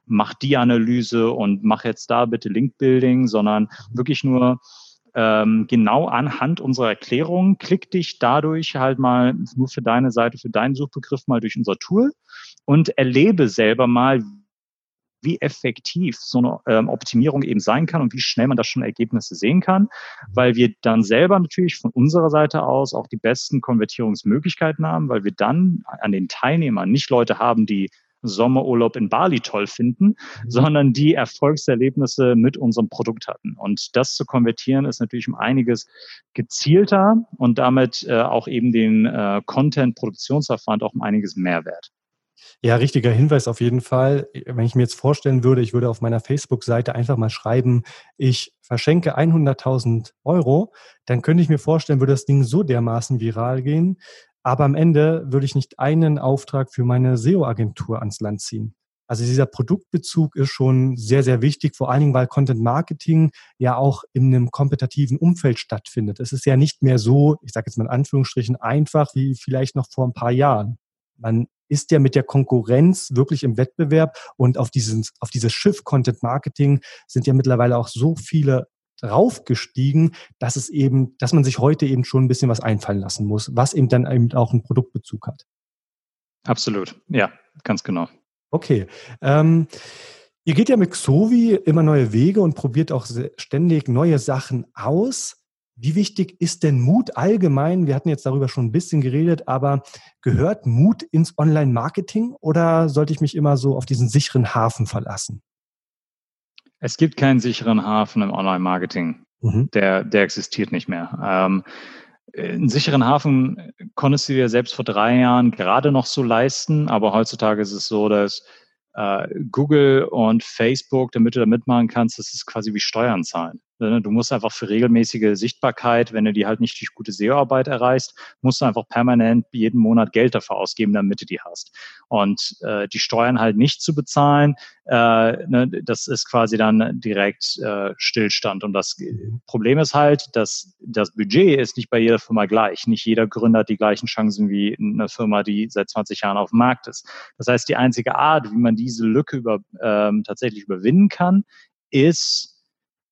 mach die Analyse und mach jetzt da bitte Link-Building, sondern wirklich nur ähm, genau anhand unserer Erklärung, klick dich dadurch halt mal nur für deine Seite, für deinen Suchbegriff mal durch unser Tool und erlebe selber mal, wie effektiv so eine ähm, Optimierung eben sein kann und wie schnell man da schon Ergebnisse sehen kann, weil wir dann selber natürlich von unserer Seite aus auch die besten Konvertierungsmöglichkeiten haben, weil wir dann an den Teilnehmern nicht Leute haben, die Sommerurlaub in Bali toll finden, mhm. sondern die Erfolgserlebnisse mit unserem Produkt hatten. Und das zu konvertieren ist natürlich um einiges gezielter und damit äh, auch eben den äh, Content-Produktionsaufwand auch um einiges mehr wert. Ja, richtiger Hinweis auf jeden Fall. Wenn ich mir jetzt vorstellen würde, ich würde auf meiner Facebook-Seite einfach mal schreiben, ich verschenke 100.000 Euro, dann könnte ich mir vorstellen, würde das Ding so dermaßen viral gehen, aber am Ende würde ich nicht einen Auftrag für meine SEO-Agentur ans Land ziehen. Also dieser Produktbezug ist schon sehr, sehr wichtig, vor allen Dingen, weil Content Marketing ja auch in einem kompetitiven Umfeld stattfindet. Es ist ja nicht mehr so, ich sage jetzt mal in Anführungsstrichen, einfach wie vielleicht noch vor ein paar Jahren. Man ist ja mit der Konkurrenz wirklich im Wettbewerb und auf, diesen, auf dieses Schiff Content Marketing sind ja mittlerweile auch so viele raufgestiegen, dass es eben, dass man sich heute eben schon ein bisschen was einfallen lassen muss, was eben dann eben auch einen Produktbezug hat. Absolut, ja, ganz genau. Okay. Ähm, ihr geht ja mit Xovi immer neue Wege und probiert auch ständig neue Sachen aus. Wie wichtig ist denn Mut allgemein? Wir hatten jetzt darüber schon ein bisschen geredet, aber gehört Mut ins Online-Marketing oder sollte ich mich immer so auf diesen sicheren Hafen verlassen? Es gibt keinen sicheren Hafen im Online-Marketing. Mhm. Der, der existiert nicht mehr. Ähm, einen sicheren Hafen konntest du dir selbst vor drei Jahren gerade noch so leisten, aber heutzutage ist es so, dass äh, Google und Facebook, damit du da mitmachen kannst, das ist quasi wie Steuern zahlen. Ne, du musst einfach für regelmäßige Sichtbarkeit, wenn du die halt nicht durch gute SEO-Arbeit erreichst, musst du einfach permanent jeden Monat Geld dafür ausgeben, damit du die hast. Und äh, die Steuern halt nicht zu bezahlen, äh, ne, das ist quasi dann direkt äh, Stillstand. Und das Problem ist halt, dass das Budget ist nicht bei jeder Firma gleich. Nicht jeder Gründer hat die gleichen Chancen wie eine Firma, die seit 20 Jahren auf dem Markt ist. Das heißt, die einzige Art, wie man diese Lücke über, ähm, tatsächlich überwinden kann, ist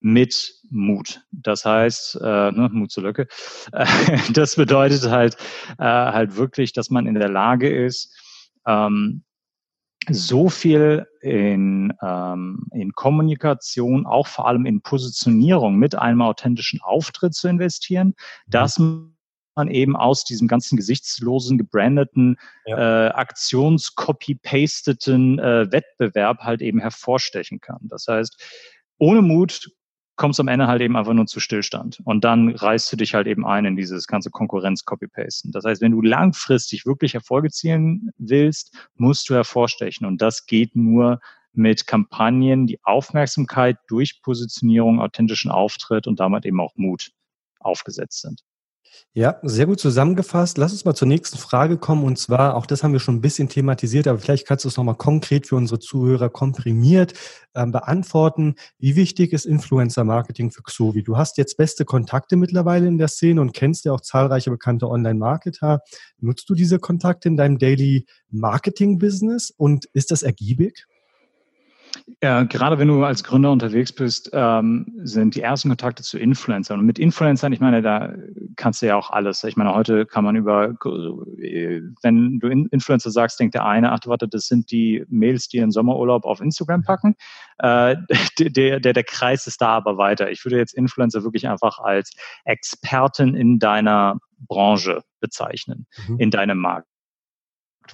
mit Mut. Das heißt, äh, ne, Mut zur Lücke. das bedeutet halt, äh, halt wirklich, dass man in der Lage ist, ähm, so viel in, ähm, in Kommunikation, auch vor allem in Positionierung mit einem authentischen Auftritt zu investieren, mhm. dass man eben aus diesem ganzen gesichtslosen, gebrandeten, ja. äh, aktions-copy-pasteten äh, Wettbewerb halt eben hervorstechen kann. Das heißt, ohne Mut kommst am Ende halt eben einfach nur zu Stillstand. Und dann reißt du dich halt eben ein in dieses ganze Konkurrenz-Copy-Pasten. Das heißt, wenn du langfristig wirklich Erfolge zielen willst, musst du hervorstechen. Und das geht nur mit Kampagnen, die Aufmerksamkeit durch Positionierung, authentischen Auftritt und damit eben auch Mut aufgesetzt sind. Ja, sehr gut zusammengefasst. Lass uns mal zur nächsten Frage kommen. Und zwar, auch das haben wir schon ein bisschen thematisiert, aber vielleicht kannst du es nochmal konkret für unsere Zuhörer komprimiert äh, beantworten. Wie wichtig ist Influencer-Marketing für Xovi? Du hast jetzt beste Kontakte mittlerweile in der Szene und kennst ja auch zahlreiche bekannte Online-Marketer. Nutzt du diese Kontakte in deinem Daily Marketing-Business und ist das ergiebig? Ja, gerade wenn du als Gründer unterwegs bist, ähm, sind die ersten Kontakte zu Influencern. Und mit Influencern, ich meine, da kannst du ja auch alles. Ich meine, heute kann man über, wenn du Influencer sagst, denkt der eine, ach warte, das sind die Mails, die in Sommerurlaub auf Instagram packen. Äh, der, der, der Kreis ist da aber weiter. Ich würde jetzt Influencer wirklich einfach als Experten in deiner Branche bezeichnen, mhm. in deinem Markt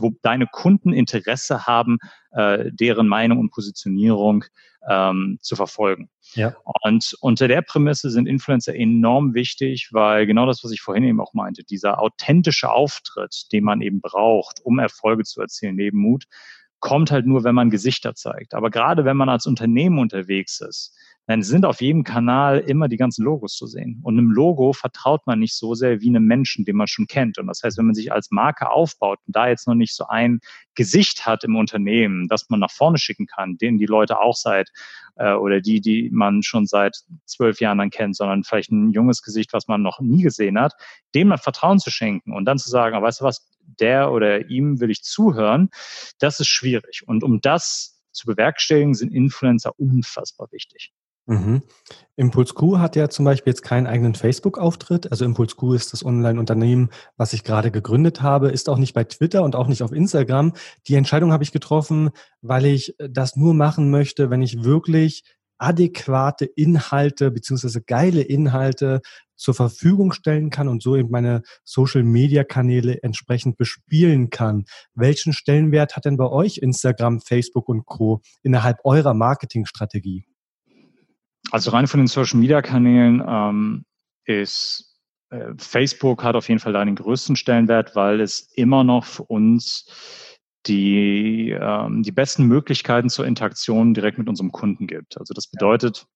wo deine Kunden Interesse haben, äh, deren Meinung und Positionierung ähm, zu verfolgen. Ja. Und unter der Prämisse sind Influencer enorm wichtig, weil genau das, was ich vorhin eben auch meinte, dieser authentische Auftritt, den man eben braucht, um Erfolge zu erzielen neben Mut, kommt halt nur, wenn man Gesichter zeigt. Aber gerade wenn man als Unternehmen unterwegs ist, dann sind auf jedem Kanal immer die ganzen Logos zu sehen. Und einem Logo vertraut man nicht so sehr wie einem Menschen, den man schon kennt. Und das heißt, wenn man sich als Marke aufbaut und da jetzt noch nicht so ein Gesicht hat im Unternehmen, das man nach vorne schicken kann, den die Leute auch seit äh, oder die, die man schon seit zwölf Jahren dann kennt, sondern vielleicht ein junges Gesicht, was man noch nie gesehen hat, dem man Vertrauen zu schenken und dann zu sagen, weißt du was, der oder ihm will ich zuhören, das ist schwierig. Und um das zu bewerkstelligen, sind Influencer unfassbar wichtig. Mhm. Impuls Q hat ja zum Beispiel jetzt keinen eigenen Facebook-Auftritt. Also Impuls Q ist das Online-Unternehmen, was ich gerade gegründet habe, ist auch nicht bei Twitter und auch nicht auf Instagram. Die Entscheidung habe ich getroffen, weil ich das nur machen möchte, wenn ich wirklich adäquate Inhalte beziehungsweise geile Inhalte zur Verfügung stellen kann und so eben meine Social-Media-Kanäle entsprechend bespielen kann. Welchen Stellenwert hat denn bei euch Instagram, Facebook und Co. innerhalb eurer Marketingstrategie? Also rein von den Social Media Kanälen ähm, ist äh, Facebook hat auf jeden Fall da den größten Stellenwert, weil es immer noch für uns die, ähm, die besten Möglichkeiten zur Interaktion direkt mit unserem Kunden gibt. Also das bedeutet,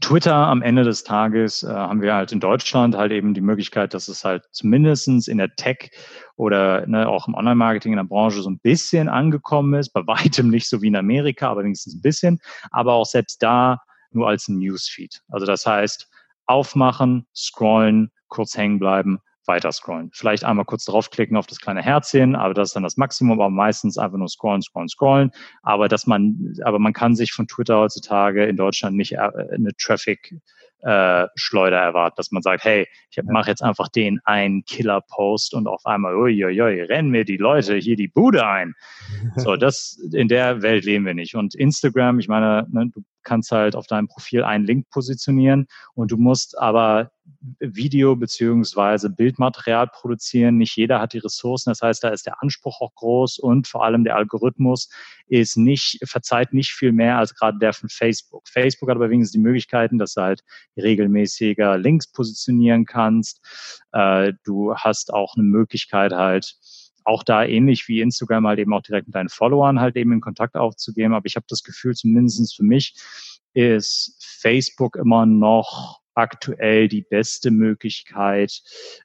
Twitter am Ende des Tages äh, haben wir halt in Deutschland halt eben die Möglichkeit, dass es halt zumindestens in der Tech oder ne, auch im Online-Marketing in der Branche so ein bisschen angekommen ist, bei weitem nicht so wie in Amerika, aber wenigstens ein bisschen. Aber auch selbst da nur als Newsfeed. Also das heißt, aufmachen, scrollen, kurz hängen bleiben, weiter scrollen. Vielleicht einmal kurz draufklicken auf das kleine Herzchen, aber das ist dann das Maximum, aber meistens einfach nur scrollen, scrollen, scrollen. Aber dass man, aber man kann sich von Twitter heutzutage in Deutschland nicht äh, eine Traffic äh, Schleuder erwarten, dass man sagt, hey, ich mache jetzt einfach den einen Killer-Post und auf einmal, uiuiui, rennen mir die Leute hier die Bude ein. So, das, in der Welt leben wir nicht. Und Instagram, ich meine, ne, du kannst halt auf deinem Profil einen Link positionieren und du musst aber Video beziehungsweise Bildmaterial produzieren. Nicht jeder hat die Ressourcen. Das heißt, da ist der Anspruch auch groß und vor allem der Algorithmus ist nicht, verzeiht nicht viel mehr als gerade der von Facebook. Facebook hat aber wenigstens die Möglichkeiten, dass du halt regelmäßiger Links positionieren kannst. Äh, du hast auch eine Möglichkeit halt, auch da ähnlich wie Instagram halt eben auch direkt mit deinen Followern halt eben in Kontakt aufzugeben. Aber ich habe das Gefühl, zumindest für mich, ist Facebook immer noch aktuell die beste Möglichkeit,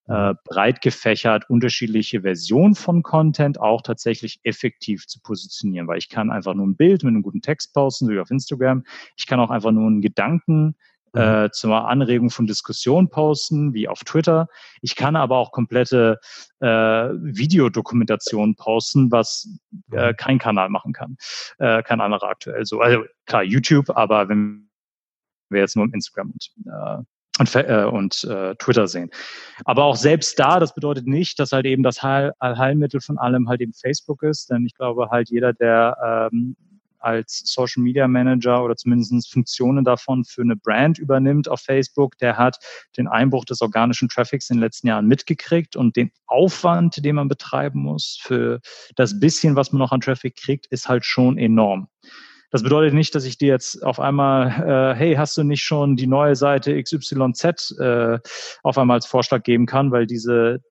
äh, mhm. breit gefächert unterschiedliche Versionen von Content auch tatsächlich effektiv zu positionieren, weil ich kann einfach nur ein Bild mit einem guten Text posten, wie auf Instagram. Ich kann auch einfach nur einen Gedanken mhm. äh, zur Anregung von Diskussionen posten, wie auf Twitter. Ich kann aber auch komplette äh, Videodokumentation posten, was äh, mhm. kein Kanal machen kann, äh, kein anderer aktuell so. Also klar, YouTube, aber wenn wir jetzt nur im Instagram und, äh, und, äh, und äh, Twitter sehen. Aber auch selbst da, das bedeutet nicht, dass halt eben das Heil, Allheilmittel von allem halt eben Facebook ist, denn ich glaube halt jeder, der ähm, als Social Media Manager oder zumindest Funktionen davon für eine Brand übernimmt auf Facebook, der hat den Einbruch des organischen Traffics in den letzten Jahren mitgekriegt und den Aufwand, den man betreiben muss für das bisschen, was man noch an Traffic kriegt, ist halt schon enorm. Das bedeutet nicht, dass ich dir jetzt auf einmal, äh, hey, hast du nicht schon die neue Seite XYZ äh, auf einmal als Vorschlag geben kann, weil diese,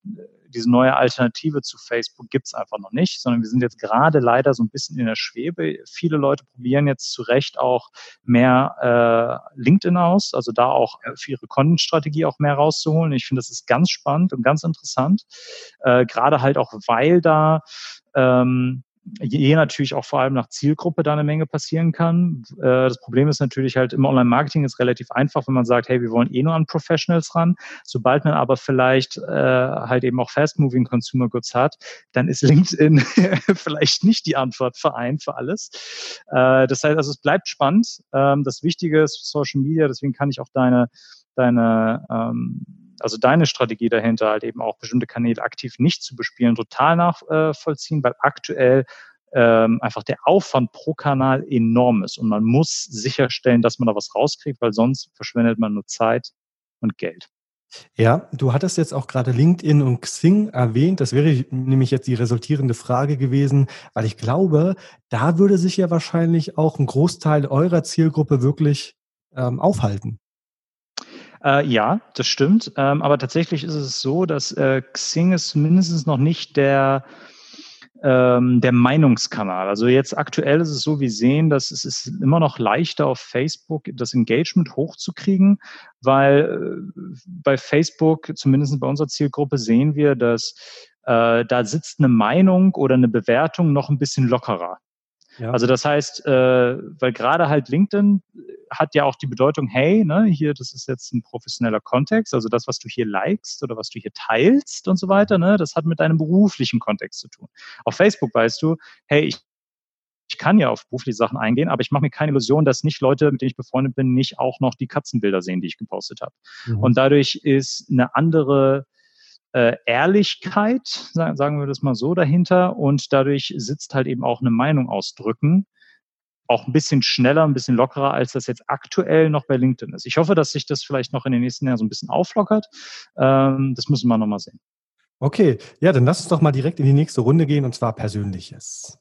diese neue Alternative zu Facebook gibt's einfach noch nicht, sondern wir sind jetzt gerade leider so ein bisschen in der Schwebe. Viele Leute probieren jetzt zu Recht auch mehr äh, LinkedIn aus, also da auch für ihre Content-Strategie auch mehr rauszuholen. Ich finde, das ist ganz spannend und ganz interessant, äh, gerade halt auch, weil da ähm, je natürlich auch vor allem nach Zielgruppe da eine Menge passieren kann. Äh, das Problem ist natürlich halt im Online-Marketing ist relativ einfach, wenn man sagt, hey, wir wollen eh nur an Professionals ran. Sobald man aber vielleicht äh, halt eben auch Fast-Moving Consumer Goods hat, dann ist LinkedIn vielleicht nicht die Antwort für ein, für alles. Äh, das heißt also, es bleibt spannend. Ähm, das Wichtige ist Social Media, deswegen kann ich auch deine, deine ähm, also deine Strategie dahinter, halt eben auch bestimmte Kanäle aktiv nicht zu bespielen, total nachvollziehen, weil aktuell ähm, einfach der Aufwand pro Kanal enorm ist und man muss sicherstellen, dass man da was rauskriegt, weil sonst verschwendet man nur Zeit und Geld. Ja, du hattest jetzt auch gerade LinkedIn und Xing erwähnt. Das wäre nämlich jetzt die resultierende Frage gewesen, weil ich glaube, da würde sich ja wahrscheinlich auch ein Großteil eurer Zielgruppe wirklich ähm, aufhalten. Äh, ja, das stimmt. Ähm, aber tatsächlich ist es so, dass äh, Xing ist mindestens noch nicht der, ähm, der Meinungskanal. Also jetzt aktuell ist es so, wir sehen, dass es ist immer noch leichter auf Facebook das Engagement hochzukriegen, weil äh, bei Facebook, zumindest bei unserer Zielgruppe, sehen wir, dass äh, da sitzt eine Meinung oder eine Bewertung noch ein bisschen lockerer. Ja. Also das heißt, äh, weil gerade halt LinkedIn hat ja auch die Bedeutung, hey, ne, hier, das ist jetzt ein professioneller Kontext, also das, was du hier likest oder was du hier teilst und so weiter, ne, das hat mit deinem beruflichen Kontext zu tun. Auf Facebook weißt du, hey, ich ich kann ja auf berufliche Sachen eingehen, aber ich mache mir keine Illusion, dass nicht Leute, mit denen ich befreundet bin, nicht auch noch die Katzenbilder sehen, die ich gepostet habe. Mhm. Und dadurch ist eine andere äh, Ehrlichkeit, sagen wir das mal so, dahinter und dadurch sitzt halt eben auch eine Meinung ausdrücken. Auch ein bisschen schneller, ein bisschen lockerer, als das jetzt aktuell noch bei LinkedIn ist. Ich hoffe, dass sich das vielleicht noch in den nächsten Jahren so ein bisschen auflockert. Ähm, das müssen wir nochmal sehen. Okay, ja, dann lass uns doch mal direkt in die nächste Runde gehen und zwar Persönliches.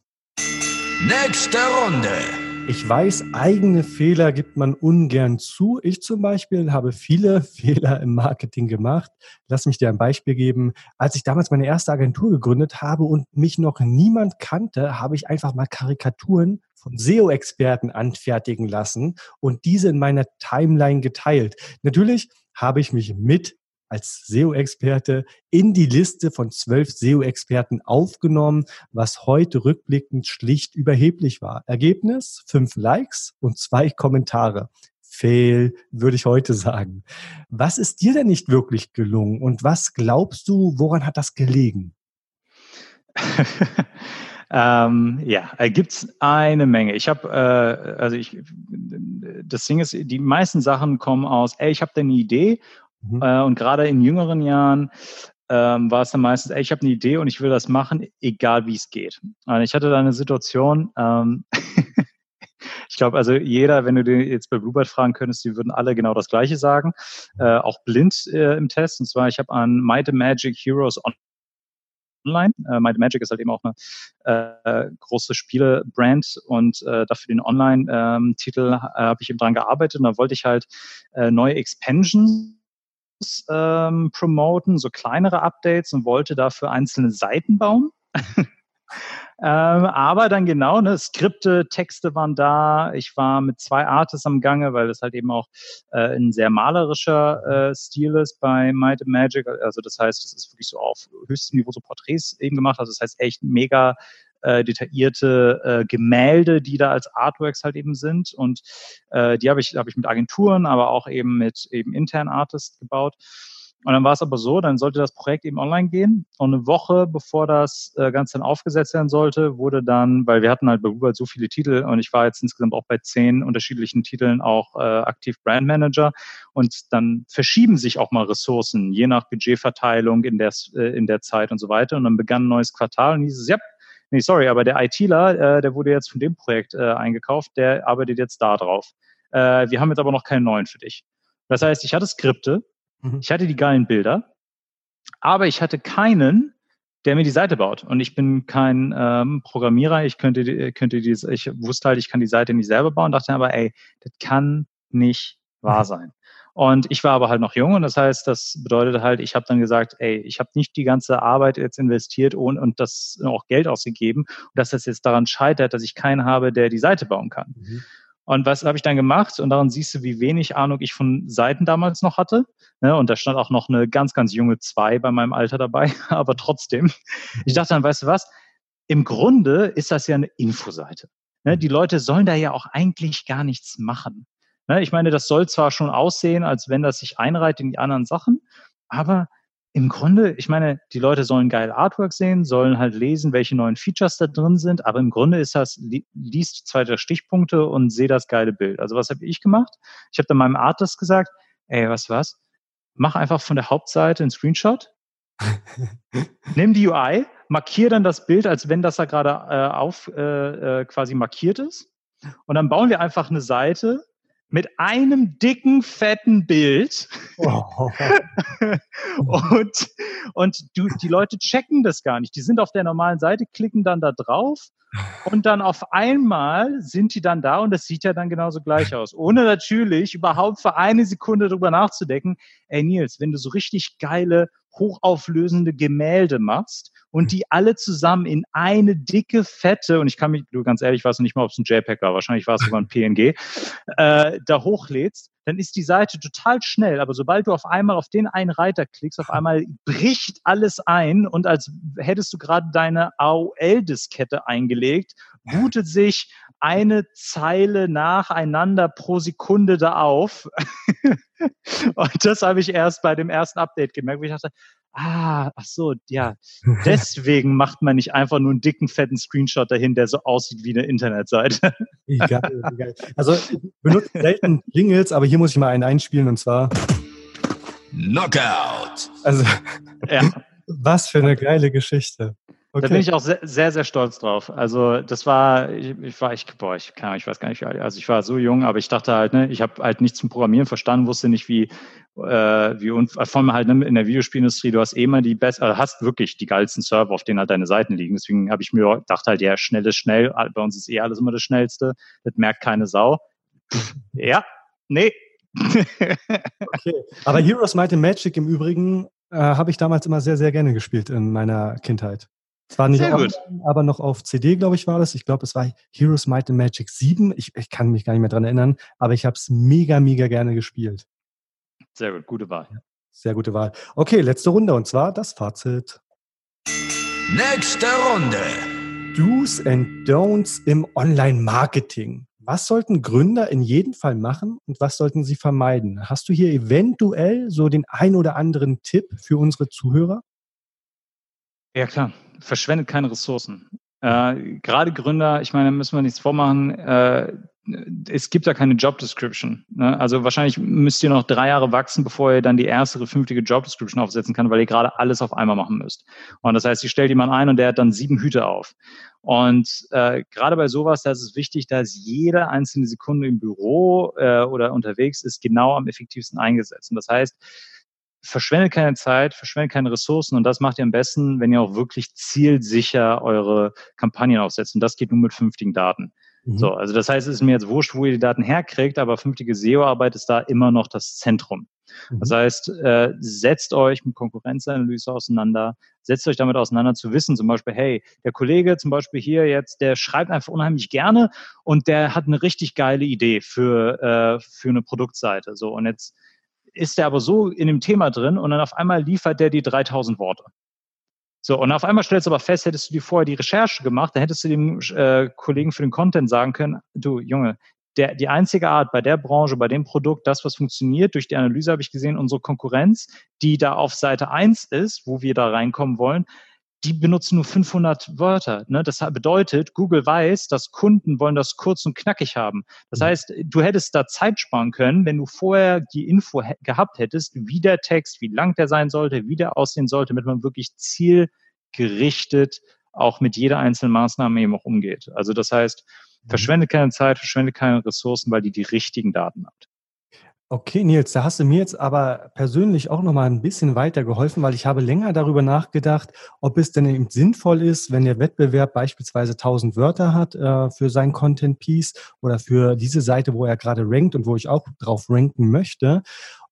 Nächste Runde. Ich weiß, eigene Fehler gibt man ungern zu. Ich zum Beispiel habe viele Fehler im Marketing gemacht. Lass mich dir ein Beispiel geben. Als ich damals meine erste Agentur gegründet habe und mich noch niemand kannte, habe ich einfach mal Karikaturen von SEO-Experten anfertigen lassen und diese in meiner Timeline geteilt. Natürlich habe ich mich mit als SEO-Experte in die Liste von zwölf SEO-Experten aufgenommen, was heute rückblickend schlicht überheblich war. Ergebnis? Fünf Likes und zwei Kommentare. Fail, würde ich heute sagen. Was ist dir denn nicht wirklich gelungen und was glaubst du, woran hat das gelegen? Ähm, ja, äh, gibt's eine Menge. Ich habe, äh, also ich, das Ding ist, die meisten Sachen kommen aus, ey, ich habe da eine Idee Mhm. Äh, und gerade in jüngeren Jahren ähm, war es dann meistens, ey, ich habe eine Idee und ich will das machen, egal wie es geht. Und ich hatte da eine Situation, ähm, ich glaube, also jeder, wenn du den jetzt bei Bluebird fragen könntest, die würden alle genau das Gleiche sagen, äh, auch blind äh, im Test. Und zwar, ich habe an Might Magic Heroes online. Äh, Might Magic ist halt eben auch eine äh, große Spielebrand und äh, dafür den Online-Titel ähm, äh, habe ich eben dran gearbeitet und da wollte ich halt äh, neue Expansions ähm, promoten, so kleinere Updates und wollte dafür einzelne Seiten bauen. ähm, aber dann genau, ne, Skripte, Texte waren da. Ich war mit zwei Artists am Gange, weil das halt eben auch äh, ein sehr malerischer äh, Stil ist bei Might and Magic. Also das heißt, es ist wirklich so auf höchstem Niveau so Porträts eben gemacht. Also das heißt echt mega äh, detaillierte äh, Gemälde, die da als Artworks halt eben sind. Und äh, die habe ich, hab ich mit Agenturen, aber auch eben mit eben internen Artists gebaut. Und dann war es aber so, dann sollte das Projekt eben online gehen. Und eine Woche bevor das äh, Ganze dann aufgesetzt werden sollte, wurde dann, weil wir hatten halt bei Google so viele Titel und ich war jetzt insgesamt auch bei zehn unterschiedlichen Titeln auch äh, aktiv Brand Manager. Und dann verschieben sich auch mal Ressourcen, je nach Budgetverteilung in der, äh, in der Zeit und so weiter. Und dann begann ein neues Quartal und hieß es, ja, nee, sorry, aber der ITler, äh, der wurde jetzt von dem Projekt äh, eingekauft, der arbeitet jetzt da drauf. Äh, wir haben jetzt aber noch keinen neuen für dich. Das heißt, ich hatte Skripte, mhm. ich hatte die geilen Bilder, aber ich hatte keinen, der mir die Seite baut. Und ich bin kein ähm, Programmierer, ich könnte, könnte die, ich wusste halt, ich kann die Seite nicht selber bauen, dachte aber, ey, das kann nicht wahr mhm. sein. Und ich war aber halt noch jung und das heißt, das bedeutet halt, ich habe dann gesagt, ey, ich habe nicht die ganze Arbeit jetzt investiert und, und das auch Geld ausgegeben, dass das jetzt daran scheitert, dass ich keinen habe, der die Seite bauen kann. Mhm. Und was habe ich dann gemacht? Und daran siehst du, wie wenig Ahnung ich von Seiten damals noch hatte. Ne? Und da stand auch noch eine ganz, ganz junge zwei bei meinem Alter dabei. Aber trotzdem, ich dachte dann, weißt du was? Im Grunde ist das ja eine Infoseite. Ne? Die Leute sollen da ja auch eigentlich gar nichts machen. Ne, ich meine, das soll zwar schon aussehen, als wenn das sich einreiht in die anderen Sachen, aber im Grunde, ich meine, die Leute sollen geil Artwork sehen, sollen halt lesen, welche neuen Features da drin sind, aber im Grunde ist das, liest zwei der Stichpunkte und sehe das geile Bild. Also was habe ich gemacht? Ich habe dann meinem Artist gesagt, ey, was was? Mach einfach von der Hauptseite einen Screenshot, nimm die UI, markier dann das Bild, als wenn das da gerade äh, auf äh, äh, quasi markiert ist. Und dann bauen wir einfach eine Seite, mit einem dicken, fetten Bild. Oh. und und du, die Leute checken das gar nicht. Die sind auf der normalen Seite, klicken dann da drauf und dann auf einmal sind die dann da und das sieht ja dann genauso gleich aus. Ohne natürlich überhaupt für eine Sekunde drüber nachzudenken, ey Nils, wenn du so richtig geile, hochauflösende Gemälde machst und die alle zusammen in eine dicke, fette, und ich kann mich, du ganz ehrlich, ich weiß nicht mal, ob es ein JPEG war, wahrscheinlich war es sogar ein PNG, äh, da hochlädst, dann ist die Seite total schnell. Aber sobald du auf einmal auf den einen Reiter klickst, auf einmal bricht alles ein und als hättest du gerade deine AOL-Diskette eingelegt, bootet sich eine Zeile nacheinander pro Sekunde da auf. und das habe ich erst bei dem ersten Update gemerkt, wo ich dachte, ah, ach so, ja, deswegen macht man nicht einfach nur einen dicken, fetten Screenshot dahin, der so aussieht wie eine Internetseite. Egal, egal. Also ich benutze selten Jingles, aber hier muss ich mal einen einspielen und zwar Knockout. Also, ja. was für eine geile Geschichte. Okay. Da bin ich auch sehr, sehr, sehr stolz drauf. Also das war, ich, ich war, ich, boah, ich, kann, ich weiß gar nicht, wie alt, also ich war so jung, aber ich dachte halt, ne, ich habe halt nichts zum Programmieren verstanden, wusste nicht, wie, äh, wie und vor allem halt ne, in der Videospielindustrie, du hast eh immer die besten, also hast wirklich die geilsten Server, auf denen halt deine Seiten liegen. Deswegen habe ich mir gedacht halt, ja, schnell ist schnell, bei uns ist eh alles immer das Schnellste, das merkt keine Sau. ja, nee. okay. Aber Heroes Might and Magic im Übrigen äh, habe ich damals immer sehr, sehr gerne gespielt in meiner Kindheit. Zwar nicht online, aber noch auf CD, glaube ich, war das. Ich glaube, es war Heroes Might and Magic 7. Ich, ich kann mich gar nicht mehr dran erinnern, aber ich habe es mega, mega gerne gespielt. Sehr gut, gute Wahl. Sehr gute Wahl. Okay, letzte Runde und zwar das Fazit. Nächste Runde. Do's and Don'ts im Online-Marketing. Was sollten Gründer in jedem Fall machen und was sollten sie vermeiden? Hast du hier eventuell so den ein oder anderen Tipp für unsere Zuhörer? Ja, klar. Verschwendet keine Ressourcen. Äh, gerade Gründer, ich meine, müssen wir nichts vormachen, äh, es gibt ja keine Job Description. Ne? Also wahrscheinlich müsst ihr noch drei Jahre wachsen, bevor ihr dann die erste fünftige Job Description aufsetzen kann, weil ihr gerade alles auf einmal machen müsst. Und das heißt, ihr stellt jemanden ein und der hat dann sieben Hüte auf. Und äh, gerade bei sowas, da ist es wichtig, dass jede einzelne Sekunde im Büro äh, oder unterwegs ist genau am effektivsten eingesetzt. Und das heißt, verschwendet keine Zeit, verschwendet keine Ressourcen und das macht ihr am besten, wenn ihr auch wirklich zielsicher eure Kampagnen aufsetzt. Und das geht nur mit fünftigen Daten. Mhm. So, also das heißt, es ist mir jetzt wurscht, wo ihr die Daten herkriegt, aber fünftige SEO-Arbeit ist da immer noch das Zentrum. Mhm. Das heißt, äh, setzt euch mit Konkurrenzanalyse auseinander, setzt euch damit auseinander zu wissen, zum Beispiel, hey, der Kollege zum Beispiel hier jetzt, der schreibt einfach unheimlich gerne und der hat eine richtig geile Idee für, äh, für eine Produktseite. So, und jetzt ist der aber so in dem Thema drin und dann auf einmal liefert der die 3000 Worte. So, und auf einmal stellst du aber fest, hättest du dir vorher die Recherche gemacht, dann hättest du dem äh, Kollegen für den Content sagen können, du Junge, der, die einzige Art bei der Branche, bei dem Produkt, das, was funktioniert, durch die Analyse habe ich gesehen, unsere Konkurrenz, die da auf Seite eins ist, wo wir da reinkommen wollen, die benutzen nur 500 Wörter. Ne? Das bedeutet, Google weiß, dass Kunden wollen das kurz und knackig haben. Das mhm. heißt, du hättest da Zeit sparen können, wenn du vorher die Info gehabt hättest, wie der Text, wie lang der sein sollte, wie der aussehen sollte, damit man wirklich zielgerichtet auch mit jeder einzelnen Maßnahme eben auch umgeht. Also das heißt, mhm. verschwendet keine Zeit, verschwendet keine Ressourcen, weil die die richtigen Daten habt. Okay, Nils, da hast du mir jetzt aber persönlich auch noch mal ein bisschen weiter geholfen, weil ich habe länger darüber nachgedacht, ob es denn eben sinnvoll ist, wenn der Wettbewerb beispielsweise 1000 Wörter hat äh, für sein Content Piece oder für diese Seite, wo er gerade rankt und wo ich auch drauf ranken möchte,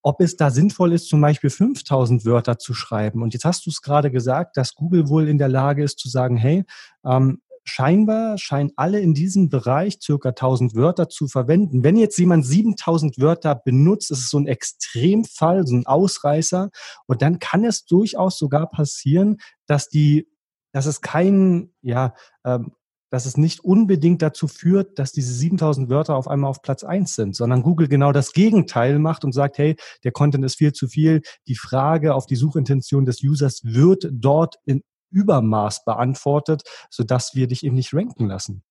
ob es da sinnvoll ist, zum Beispiel 5000 Wörter zu schreiben. Und jetzt hast du es gerade gesagt, dass Google wohl in der Lage ist zu sagen, hey, ähm, scheinbar scheinen alle in diesem Bereich circa 1000 Wörter zu verwenden. Wenn jetzt jemand 7000 Wörter benutzt, ist es so ein Extremfall, so ein Ausreißer. Und dann kann es durchaus sogar passieren, dass die, dass es kein, ja, ähm, dass es nicht unbedingt dazu führt, dass diese 7000 Wörter auf einmal auf Platz eins sind, sondern Google genau das Gegenteil macht und sagt, hey, der Content ist viel zu viel. Die Frage auf die Suchintention des Users wird dort in Übermaß beantwortet, sodass wir dich eben nicht ranken lassen.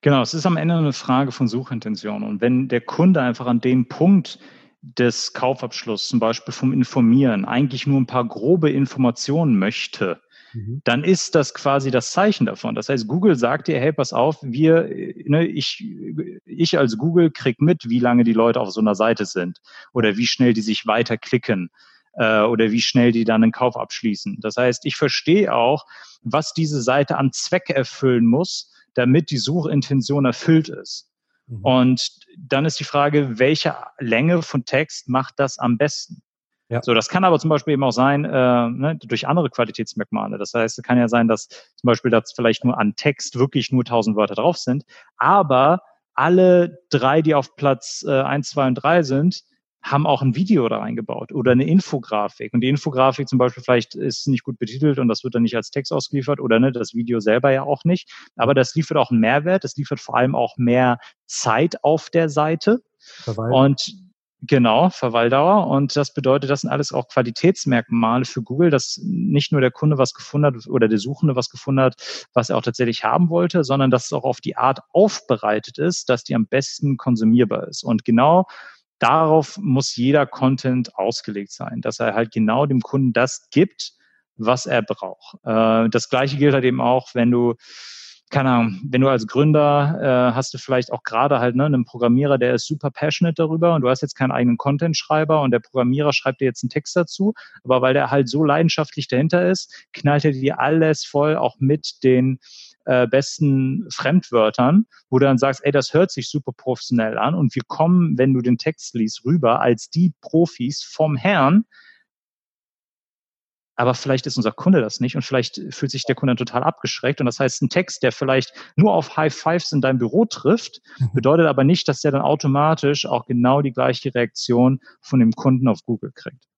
Genau, es ist am Ende eine Frage von Suchintention. Und wenn der Kunde einfach an dem Punkt des Kaufabschlusses, zum Beispiel vom Informieren, eigentlich nur ein paar grobe Informationen möchte, mhm. dann ist das quasi das Zeichen davon. Das heißt, Google sagt dir, hey, pass auf, wir, ne, ich, ich als Google krieg mit, wie lange die Leute auf so einer Seite sind oder wie schnell die sich weiterklicken äh, oder wie schnell die dann einen Kauf abschließen. Das heißt, ich verstehe auch, was diese Seite an Zweck erfüllen muss, damit die Suchintention erfüllt ist. Mhm. Und dann ist die Frage, welche Länge von Text macht das am besten? Ja. So, das kann aber zum Beispiel eben auch sein äh, ne, durch andere Qualitätsmerkmale. Das heißt, es kann ja sein, dass zum Beispiel dass vielleicht nur an Text wirklich nur 1000 Wörter drauf sind, aber alle drei, die auf Platz äh, 1, 2 und 3 sind, haben auch ein Video da reingebaut oder eine Infografik. Und die Infografik zum Beispiel vielleicht ist nicht gut betitelt und das wird dann nicht als Text ausgeliefert oder ne, das Video selber ja auch nicht. Aber das liefert auch einen Mehrwert. Das liefert vor allem auch mehr Zeit auf der Seite. Verweil. Und Genau, Verweildauer. Und das bedeutet, das sind alles auch Qualitätsmerkmale für Google, dass nicht nur der Kunde was gefunden hat oder der Suchende was gefunden hat, was er auch tatsächlich haben wollte, sondern dass es auch auf die Art aufbereitet ist, dass die am besten konsumierbar ist. Und genau darauf muss jeder Content ausgelegt sein, dass er halt genau dem Kunden das gibt, was er braucht. Äh, das gleiche gilt halt eben auch, wenn du keine Ahnung, wenn du als Gründer äh, hast du vielleicht auch gerade halt ne, einen Programmierer, der ist super passionate darüber und du hast jetzt keinen eigenen Content-Schreiber und der Programmierer schreibt dir jetzt einen Text dazu, aber weil der halt so leidenschaftlich dahinter ist, knallt er dir alles voll auch mit den äh, besten Fremdwörtern, wo du dann sagst, ey, das hört sich super professionell an und wir kommen, wenn du den Text liest, rüber als die Profis vom Herrn, aber vielleicht ist unser Kunde das nicht und vielleicht fühlt sich der Kunde total abgeschreckt. Und das heißt, ein Text, der vielleicht nur auf High Fives in deinem Büro trifft, mhm. bedeutet aber nicht, dass der dann automatisch auch genau die gleiche Reaktion von dem Kunden auf Google kriegt.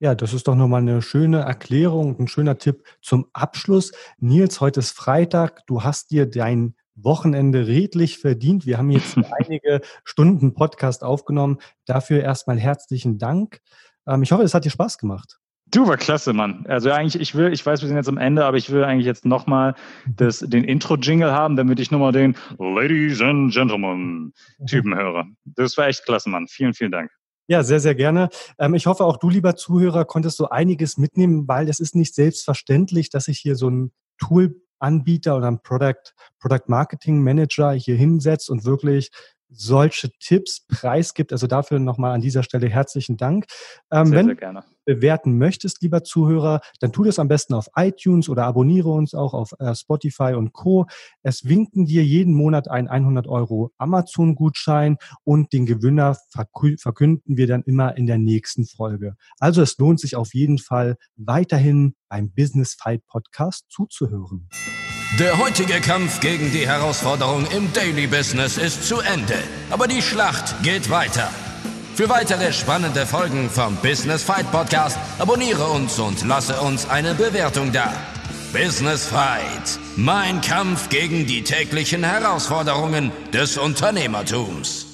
Ja, das ist doch nochmal eine schöne Erklärung, ein schöner Tipp zum Abschluss. Nils, heute ist Freitag. Du hast dir dein Wochenende redlich verdient. Wir haben jetzt einige Stunden Podcast aufgenommen. Dafür erstmal herzlichen Dank. Ähm, ich hoffe, es hat dir Spaß gemacht. Du war klasse, Mann. Also eigentlich, ich will, ich weiß, wir sind jetzt am Ende, aber ich will eigentlich jetzt nochmal den Intro-Jingle haben, damit ich nochmal den Ladies and Gentlemen Typen höre. Das war echt klasse, Mann. Vielen, vielen Dank. Ja, sehr, sehr gerne. Ähm, ich hoffe, auch du, lieber Zuhörer, konntest so einiges mitnehmen, weil es ist nicht selbstverständlich, dass sich hier so ein Tool-Anbieter oder ein Product, Product Marketing Manager hier hinsetzt und wirklich solche Tipps preisgibt. Also dafür nochmal an dieser Stelle herzlichen Dank. Ähm, sehr, wenn sehr gerne. du bewerten möchtest, lieber Zuhörer, dann tu das am besten auf iTunes oder abonniere uns auch auf äh, Spotify und Co. Es winken dir jeden Monat ein 100 Euro Amazon-Gutschein und den Gewinner verkünden wir dann immer in der nächsten Folge. Also es lohnt sich auf jeden Fall weiterhin beim Business Fight Podcast zuzuhören. Der heutige Kampf gegen die Herausforderung im Daily Business ist zu Ende, aber die Schlacht geht weiter. Für weitere spannende Folgen vom Business Fight Podcast abonniere uns und lasse uns eine Bewertung da. Business Fight, mein Kampf gegen die täglichen Herausforderungen des Unternehmertums.